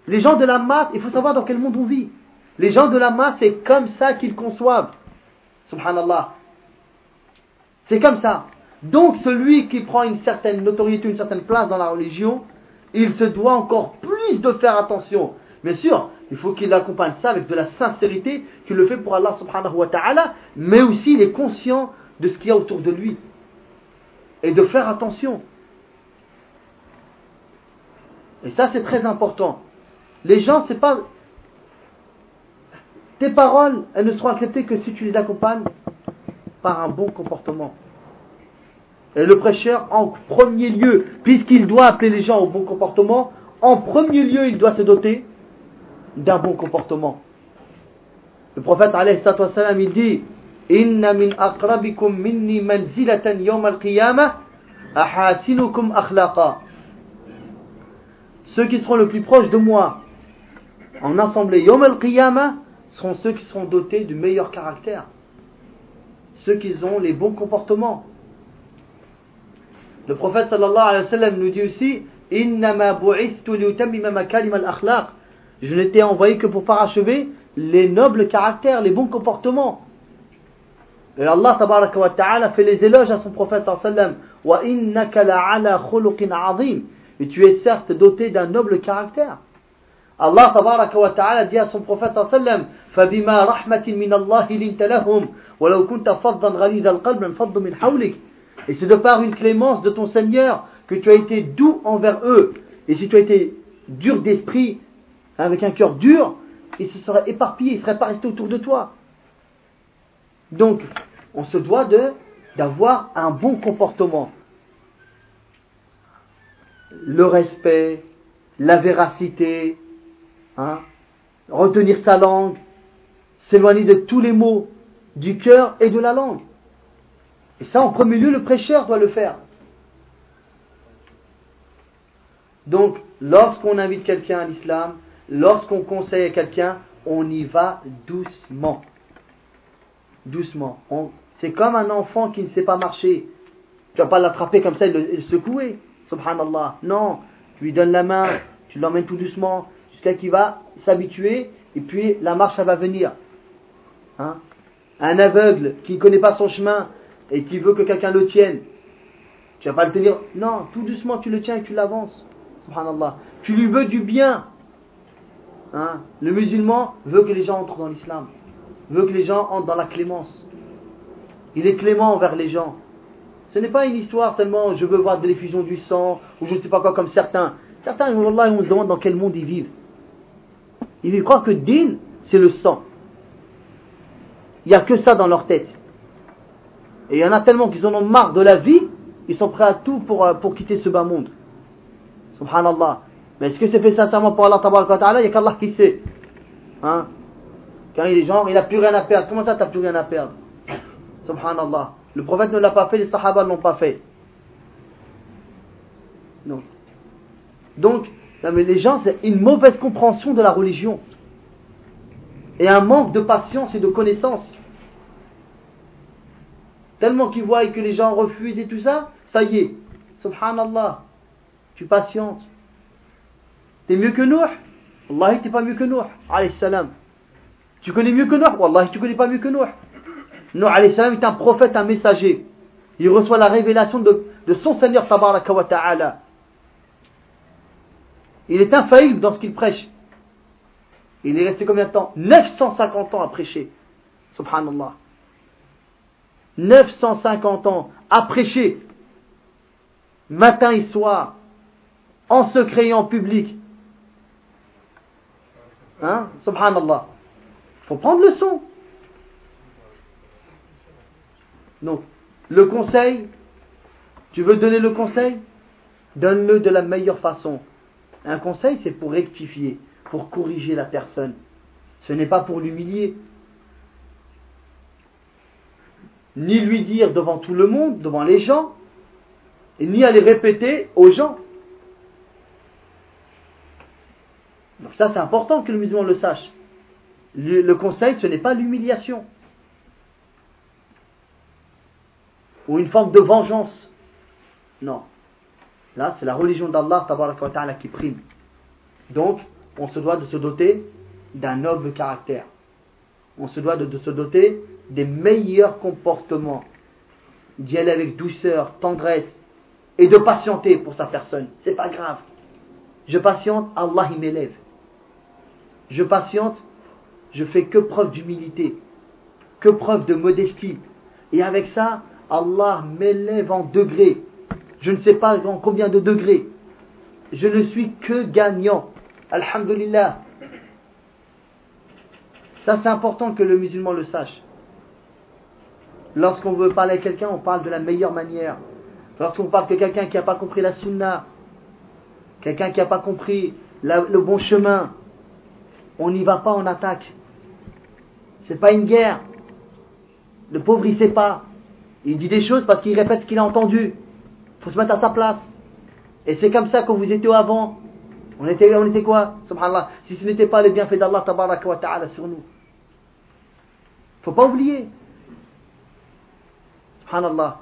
Speaker 1: Les gens de la masse, il faut savoir dans quel monde on vit. Les gens de la masse, c'est comme ça qu'ils conçoivent. Subhanallah. C'est comme ça. Donc celui qui prend une certaine notoriété, une certaine place dans la religion, il se doit encore plus de faire attention. Bien sûr, il faut qu'il accompagne ça avec de la sincérité, qu'il le fait pour Allah subhanahu wa ta'ala, mais aussi il est conscient de ce qu'il y a autour de lui. Et de faire attention. Et ça c'est très important. Les gens, c'est pas. Tes paroles, elles ne seront acceptées que si tu les accompagnes par un bon comportement. Et le prêcheur, en premier lieu, puisqu'il doit appeler les gens au bon comportement, en premier lieu, il doit se doter d'un bon comportement. Le prophète, salam, il dit Inna min aqrabikum minni manzilatan yawm al-qiyamah ahasinukum akhlaqa. Ceux qui seront le plus proches de moi en assemblée yawm al-qiyamah seront ceux qui seront dotés du meilleur caractère. Ceux qui ont les bons comportements. Le prophète sallallahu alayhi wa sallam nous dit aussi Je n'étais envoyé que pour parachever les nobles caractères, les bons comportements. Et Allah tabaraka wa ta'ala fait les éloges à son prophète sallallahu alayhi Et tu es certes doté d'un noble caractère. Allah tabaraka wa ta'ala dit à son prophète sallallahu فبما رحمة من الله لنت لهم ولو كنت فظا غليظ القلب انفضوا من حولك et c'est de par une clémence de ton Seigneur que tu as été doux envers eux. Et si tu as été dur d'esprit, avec un cœur dur, ils se seraient éparpillés, ils ne seraient pas restés autour de toi. Donc, on se doit d'avoir un bon comportement. Le respect, la véracité, hein, retenir sa langue, s'éloigner de tous les mots du cœur et de la langue. Et ça, en premier lieu, le prêcheur doit le faire. Donc, lorsqu'on invite quelqu'un à l'islam, lorsqu'on conseille à quelqu'un, on y va doucement. Doucement. C'est comme un enfant qui ne sait pas marcher. Tu vas pas l'attraper comme ça et le, secouer. Subhanallah. Non. Tu lui donnes la main, tu l'emmènes tout doucement, jusqu'à qu'il va s'habituer, et puis la marche, elle va venir. Hein? Un aveugle qui ne connaît pas son chemin, et qui veut que quelqu'un le tienne, tu vas pas le tenir. Non, tout doucement tu le tiens et tu l'avances. Subhanallah. Tu lui veux du bien. Hein? Le musulman veut que les gens entrent dans l'islam. Veut que les gens entrent dans la clémence. Il est clément envers les gens. Ce n'est pas une histoire seulement je veux voir de l'effusion du sang ou je ne sais pas quoi comme certains. Certains, Allah, on se demande dans quel monde ils vivent. Ils croient que din, c'est le sang. Il n'y a que ça dans leur tête. Et il y en a tellement qu'ils en ont marre de la vie, ils sont prêts à tout pour, euh, pour quitter ce bas monde. Subhanallah. Mais est-ce que c'est fait sincèrement pour Allah Ta'ala Il n'y a qu'Allah qui sait. Hein? Quand il est genre, il n'a plus rien à perdre. Comment ça, tu n'as plus rien à perdre? Subhanallah. Le prophète ne l'a pas fait, les sahaba ne l'ont pas fait. Non. Donc, mais les gens, c'est une mauvaise compréhension de la religion. Et un manque de patience et de connaissance. Tellement qu'ils voient que les gens refusent et tout ça, ça y est. Subhanallah. Tu patientes. T'es mieux que Nuh Wallahi, t'es pas mieux que Nuh. Alayhi salam. Tu connais mieux que Nuh Wallahi, tu connais pas mieux que Nuh. Nuh alayhi salam est un prophète, un messager. Il reçoit la révélation de, de son Seigneur tabaraka wa ta'ala. Il est infaillible dans ce qu'il prêche. Il est resté combien de temps? 950 ans à prêcher. Subhanallah. 950 ans à prêcher, matin et soir, en secret et en public. Hein? Subhanallah. faut prendre le son. Donc, le conseil, tu veux donner le conseil? Donne-le de la meilleure façon. Un conseil, c'est pour rectifier, pour corriger la personne. Ce n'est pas pour l'humilier. ni lui dire devant tout le monde, devant les gens, et ni aller répéter aux gens. Donc ça c'est important que le musulman le sache. Le, conseil, ce n'est pas l'humiliation. Ou une forme de vengeance. Non. Là, c'est la religion d'Allah qui prime. Donc, on se doit de se doter d'un noble caractère. On se doit de se doter des meilleurs comportements. d'y aller avec douceur, tendresse et de patienter pour sa personne. C'est pas grave. Je patiente, Allah m'élève. Je patiente, je fais que preuve d'humilité, que preuve de modestie. Et avec ça, Allah m'élève en degrés. Je ne sais pas en combien de degrés. Je ne suis que gagnant. Alhamdulillah. Ça, c'est important que le musulman le sache. Lorsqu'on veut parler à quelqu'un, on parle de la meilleure manière. Lorsqu'on parle de quelqu'un qui n'a pas compris la sunna, quelqu'un qui n'a pas compris le bon chemin, on n'y va pas en attaque. C'est pas une guerre. Le pauvre, il sait pas. Il dit des choses parce qu'il répète ce qu'il a entendu. Il faut se mettre à sa place. Et c'est comme ça que vous étiez avant. On était, on quoi? Subhanallah. Si ce n'était pas le bienfait d'Allah wa ta'ala sur nous. Faut pas oublier. Subhanallah.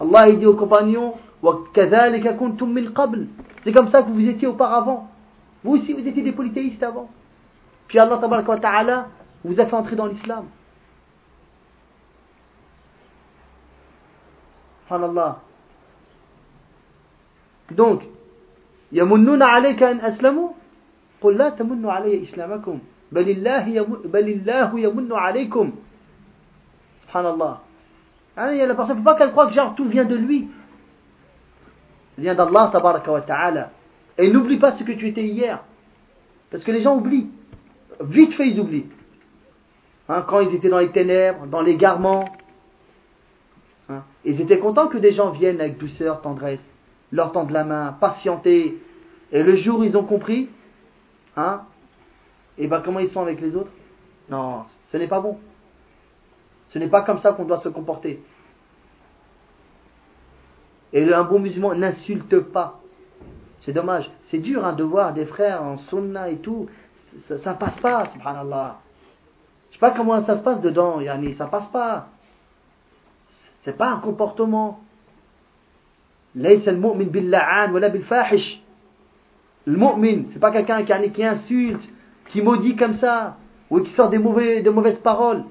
Speaker 1: Allah dit aux compagnons C'est comme ça que vous étiez auparavant. Vous aussi, vous étiez des polythéistes avant. Puis Allah wa ta'ala vous a fait entrer dans l'islam. Subhanallah. Donc, يمنون عليك أن أسلموا قل لا تمنوا علي إسلامكم بل الله يمن, بل الله يمن عليكم سبحان الله يعني la personne ne peut pas qu'elle croit que genre tout vient de lui vient d'Allah tabaraka wa ta'ala et n'oublie pas ce que tu étais hier parce que les gens oublient vite fait ils oublient hein, quand ils étaient dans les ténèbres dans l'égarement hein, ils étaient contents que des gens viennent avec douceur tendresse leur tendre la main, patienter. Et le jour ils ont compris, hein, et ben comment ils sont avec les autres? Non, ce n'est pas bon. Ce n'est pas comme ça qu'on doit se comporter. Et un bon musulman n'insulte pas. C'est dommage. C'est dur hein, de voir des frères en sunna et tout. Ça, ne passe pas, subhanallah. Je sais pas comment ça se passe dedans, Yani, ça passe pas. C'est pas un comportement. ليس المؤمن باللعان ولا بالفاحش المؤمن c'est pas quelqu'un qui, qui insulte qui maudit comme ça ou qui sort des, mauvais, de mauvaises paroles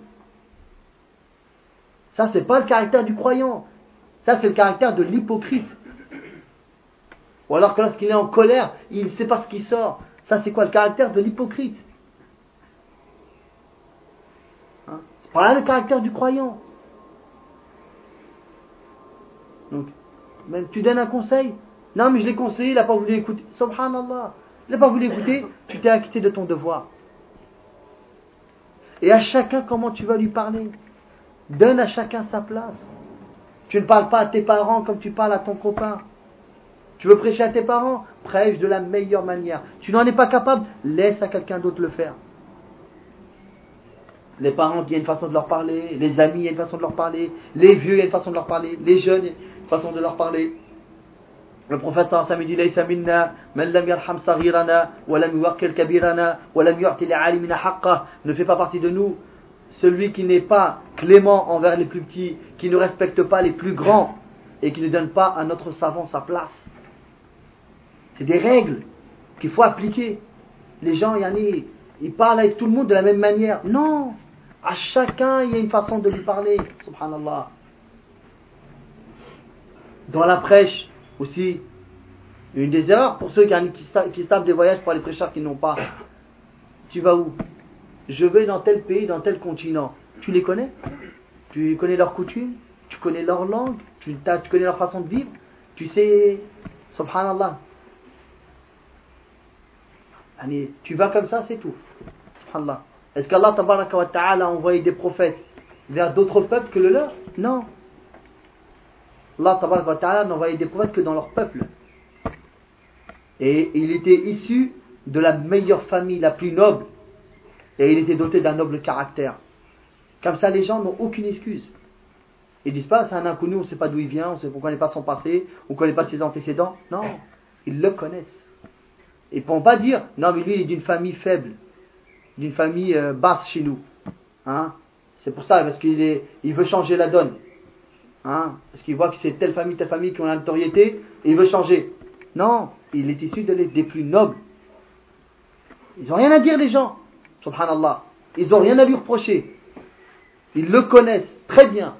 Speaker 1: ça c'est pas le caractère du croyant ça c'est le caractère de l'hypocrite ou alors que lorsqu'il est en colère il ne sait pas ce qui sort ça c'est quoi le caractère de l'hypocrite hein? pas le caractère du croyant donc même tu donnes un conseil. Non, mais je l'ai conseillé, il n'a pas voulu écouter. Subhanallah. Il n'a pas voulu écouter, tu t'es acquitté de ton devoir. Et à chacun, comment tu vas lui parler Donne à chacun sa place. Tu ne parles pas à tes parents comme tu parles à ton copain. Tu veux prêcher à tes parents Prêche de la meilleure manière. Tu n'en es pas capable Laisse à quelqu'un d'autre le faire. Les parents, il y a une façon de leur parler. Les amis, il y a une façon de leur parler. Les vieux, il y a une façon de leur parler. Les jeunes, façon de leur parler. Le prophète sallallahu dit ليس منا من لم يرحم صغيرنا ولم يوقر كبيرنا ولم يعطي لعالمنا حقه ne fait pas partie de nous celui qui n'est pas clément envers les plus petits qui ne respecte pas les plus grands et qui ne donne pas à notre savant sa place c'est des règles qu'il faut appliquer. Les gens yani, ils parlent avec tout le monde de la même manière. Non. À chacun il y a une façon de lui parler. Subhanallah. Dans la prêche aussi, une des erreurs pour ceux qui, qui savent des voyages pour les prêcheurs qui n'ont pas. Tu vas où? Je vais dans tel pays, dans tel continent. Tu les connais? Tu connais leurs coutumes? Tu connais leur langue? Tu, tu connais leur façon de vivre? Tu sais, subhanallah. Tu vas comme ça, c'est tout. Est-ce qu'Allah a envoyé des prophètes vers d'autres peuples que le leur? Non. Allah ta'ala n'envoyait des prophètes que dans leur peuple. Et il était issu de la meilleure famille, la plus noble. Et il était doté d'un noble caractère. Comme ça, les gens n'ont aucune excuse. Ils disent pas, c'est un inconnu, on ne sait pas d'où il vient, on ne connaît pas son passé, on ne connaît pas ses antécédents. Non, ils le connaissent. Ils ne pourront pas dire, non, mais lui, il est d'une famille faible, d'une famille euh, basse chez nous. Hein c'est pour ça, parce qu'il il veut changer la donne. Hein, parce qu'il voit que c'est telle famille, telle famille qui ont la notoriété, et il veut changer. Non, il est issu des plus nobles. Ils n'ont rien à dire, les gens. Subhanallah. Ils n'ont rien à lui reprocher. Ils le connaissent très bien.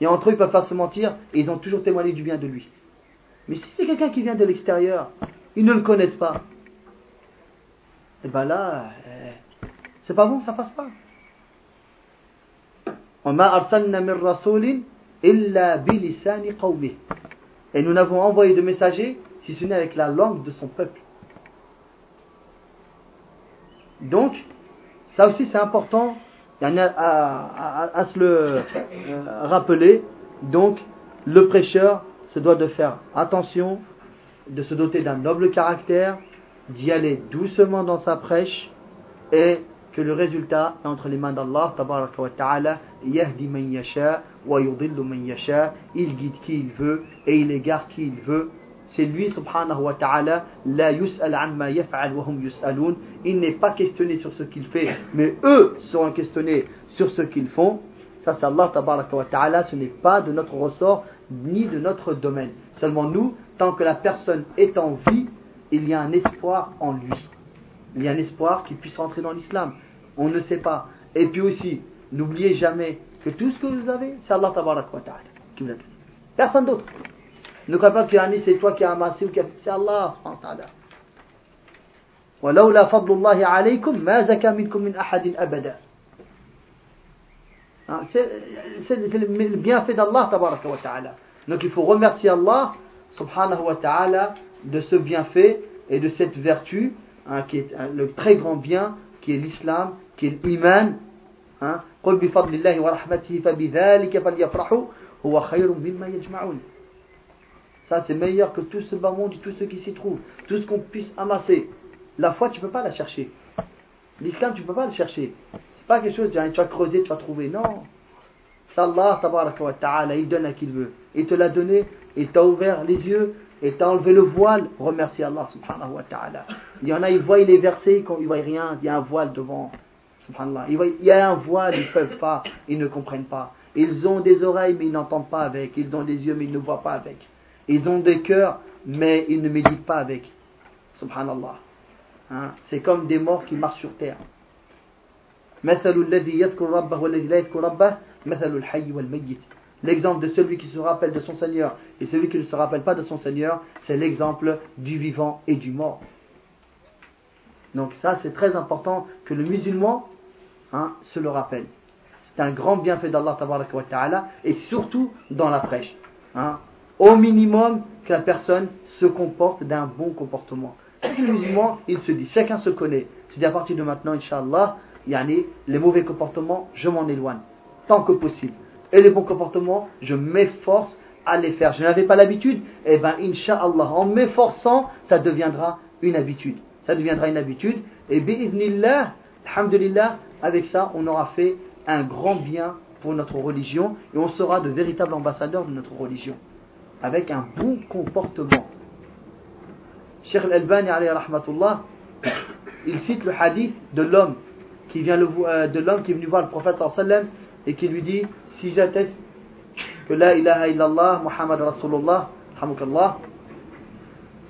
Speaker 1: Et entre eux, ils peuvent pas se mentir et ils ont toujours témoigné du bien de lui. Mais si c'est quelqu'un qui vient de l'extérieur, ils ne le connaissent pas. Et ben là, euh, c'est pas bon, ça passe pas. Et nous n'avons envoyé de messagers si ce n'est avec la langue de son peuple. Donc, ça aussi c'est important à, se le euh, rappeler. Donc, le prêcheur se doit de faire attention, de se doter d'un noble caractère, d'y aller doucement dans sa prêche et que le résultat est entre les mains d'Allah ta'ala yahdi man yasha wa yudillu man il guide qui il veut et il égare qui il veut. C'est lui hum il n'est pas questionné sur ce qu'il fait mais eux seront questionnés sur ce qu'ils font ça c'est Allah wa ta'ala ce n'est pas de notre ressort ni de notre domaine seulement nous tant que la personne est en vie il y a un espoir en lui il y a un espoir qu'il puisse rentrer dans l'islam. On ne sait pas. Et puis aussi, n'oubliez jamais que tout ce que vous avez, c'est Allah qui vous l'a donné. Personne d'autre. Ne crois pas que c'est toi qui as amassé ou qui a... C'est Allah ولولا فضل الله عليكم ما زكى منكم من أحد أبدا c'est le bienfait d'Allah tabaraka wa ta'ala donc il faut remercier Allah subhanahu wa ta'ala de ce bienfait et de cette vertu hein, qui est le très grand bien, qui est l'islam, qui est l'iman. Hein. Ça c'est meilleur que tout ce bas monde et tout ce qui s'y trouve, tout ce qu'on puisse amasser. La foi, tu ne peux pas la chercher. L'islam, tu ne peux pas le chercher. Pas quelque chose, tu vas creuser, tu vas trouver. Non. C'est Allah, il donne à qui il veut. Il te l'a donné, il t'a ouvert les yeux, et t'as enlevé le voile, remercie Allah subhanahu wa ta'ala. Il y en a, ils voient les versets, ils ne voient rien, il y a un voile devant. Subhanallah. Il y a un voile, ils ne peuvent pas, ils ne comprennent pas. Ils ont des oreilles, mais ils n'entendent pas avec. Ils ont des yeux, mais ils ne voient pas avec. Ils ont des cœurs, mais ils ne méditent pas avec. Subhanallah. Hein? C'est comme des morts qui marchent sur terre. مثل الذي يذكر ربه والذي لا يذكر ربه مثل الحي والميت L'exemple de celui qui se rappelle de son Seigneur et celui qui ne se rappelle pas de son Seigneur, c'est l'exemple du vivant et du mort. Donc ça, c'est très important que le musulman hein, se le rappelle. C'est un grand bienfait d'Allah ta'ala et surtout dans la prêche. Hein. Au minimum, que la personne se comporte d'un bon comportement. Le musulman, il se dit, chacun se connaît. C'est à partir de maintenant, Inch'Allah, les mauvais comportements, je m'en éloigne, tant que possible et les bons comportements, je m'efforce à les faire. Je n'avais pas l'habitude, et eh bien, Inch'Allah, en m'efforçant, ça deviendra une habitude. Ça deviendra une habitude, et bi'idnillah, alhamdulillah, avec ça, on aura fait un grand bien pour notre religion, et on sera de véritables ambassadeurs de notre religion, avec un bon comportement. Cheikh Al-Albani, il cite le hadith de l'homme qui vient euh, de l'homme qui est venu voir le prophète sallam et qui lui dit si j'atteste que la ilaha illallah, Muhammad Rasulullah,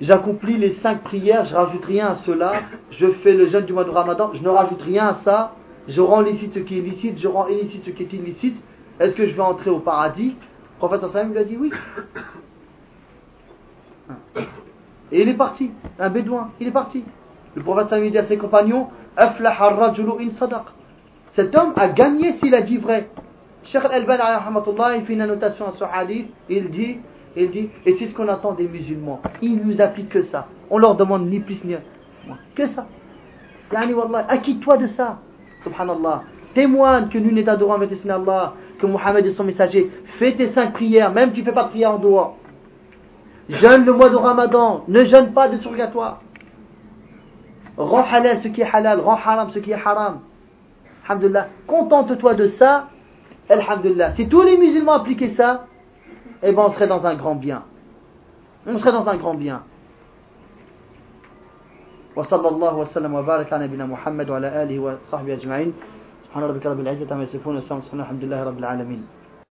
Speaker 1: j'accomplis les cinq prières, je rajoute rien à cela, je fais le jeûne du mois de Ramadan, je ne rajoute rien à ça, je rends licite ce qui est licite, je rends illicite ce qui est illicite, est-ce que je vais entrer au paradis? Le prophète sallam lui a dit oui. Et il est parti, un bédouin, il est parti. Le prophète sallam dit à ses compagnons, Cet homme a gagné s'il a dit vrai. Cheikh Al-Albani, il fait une annotation à ce hadith, il dit, il dit, et c'est ce qu'on attend des musulmans. Ils nous appliquent que ça. On leur demande ni plus ni moins. Que ça. Yani wallah, acquitte-toi de ça. Subhanallah. Témoigne que nous n'est adorant avec Allah, que Mohammed est son messager. Fais tes cinq prières, même tu ne fais pas de prière en dehors. Jeûne le mois de Ramadan. Ne jeûne pas de surgatoire. Rends halal ce qui est halal, rends haram ce qui est haram. Alhamdulillah. Contente-toi de ça Alhamdulillah. Si tous les musulmans appliquaient ça, eh ben on serait dans un grand bien. On serait dans un grand bien. وصلى الله وسلم وبارك على نبينا محمد وعلى اله وصحبه اجمعين سبحان ربك رب العزه عما يصفون وسلام الحمد لله رب العالمين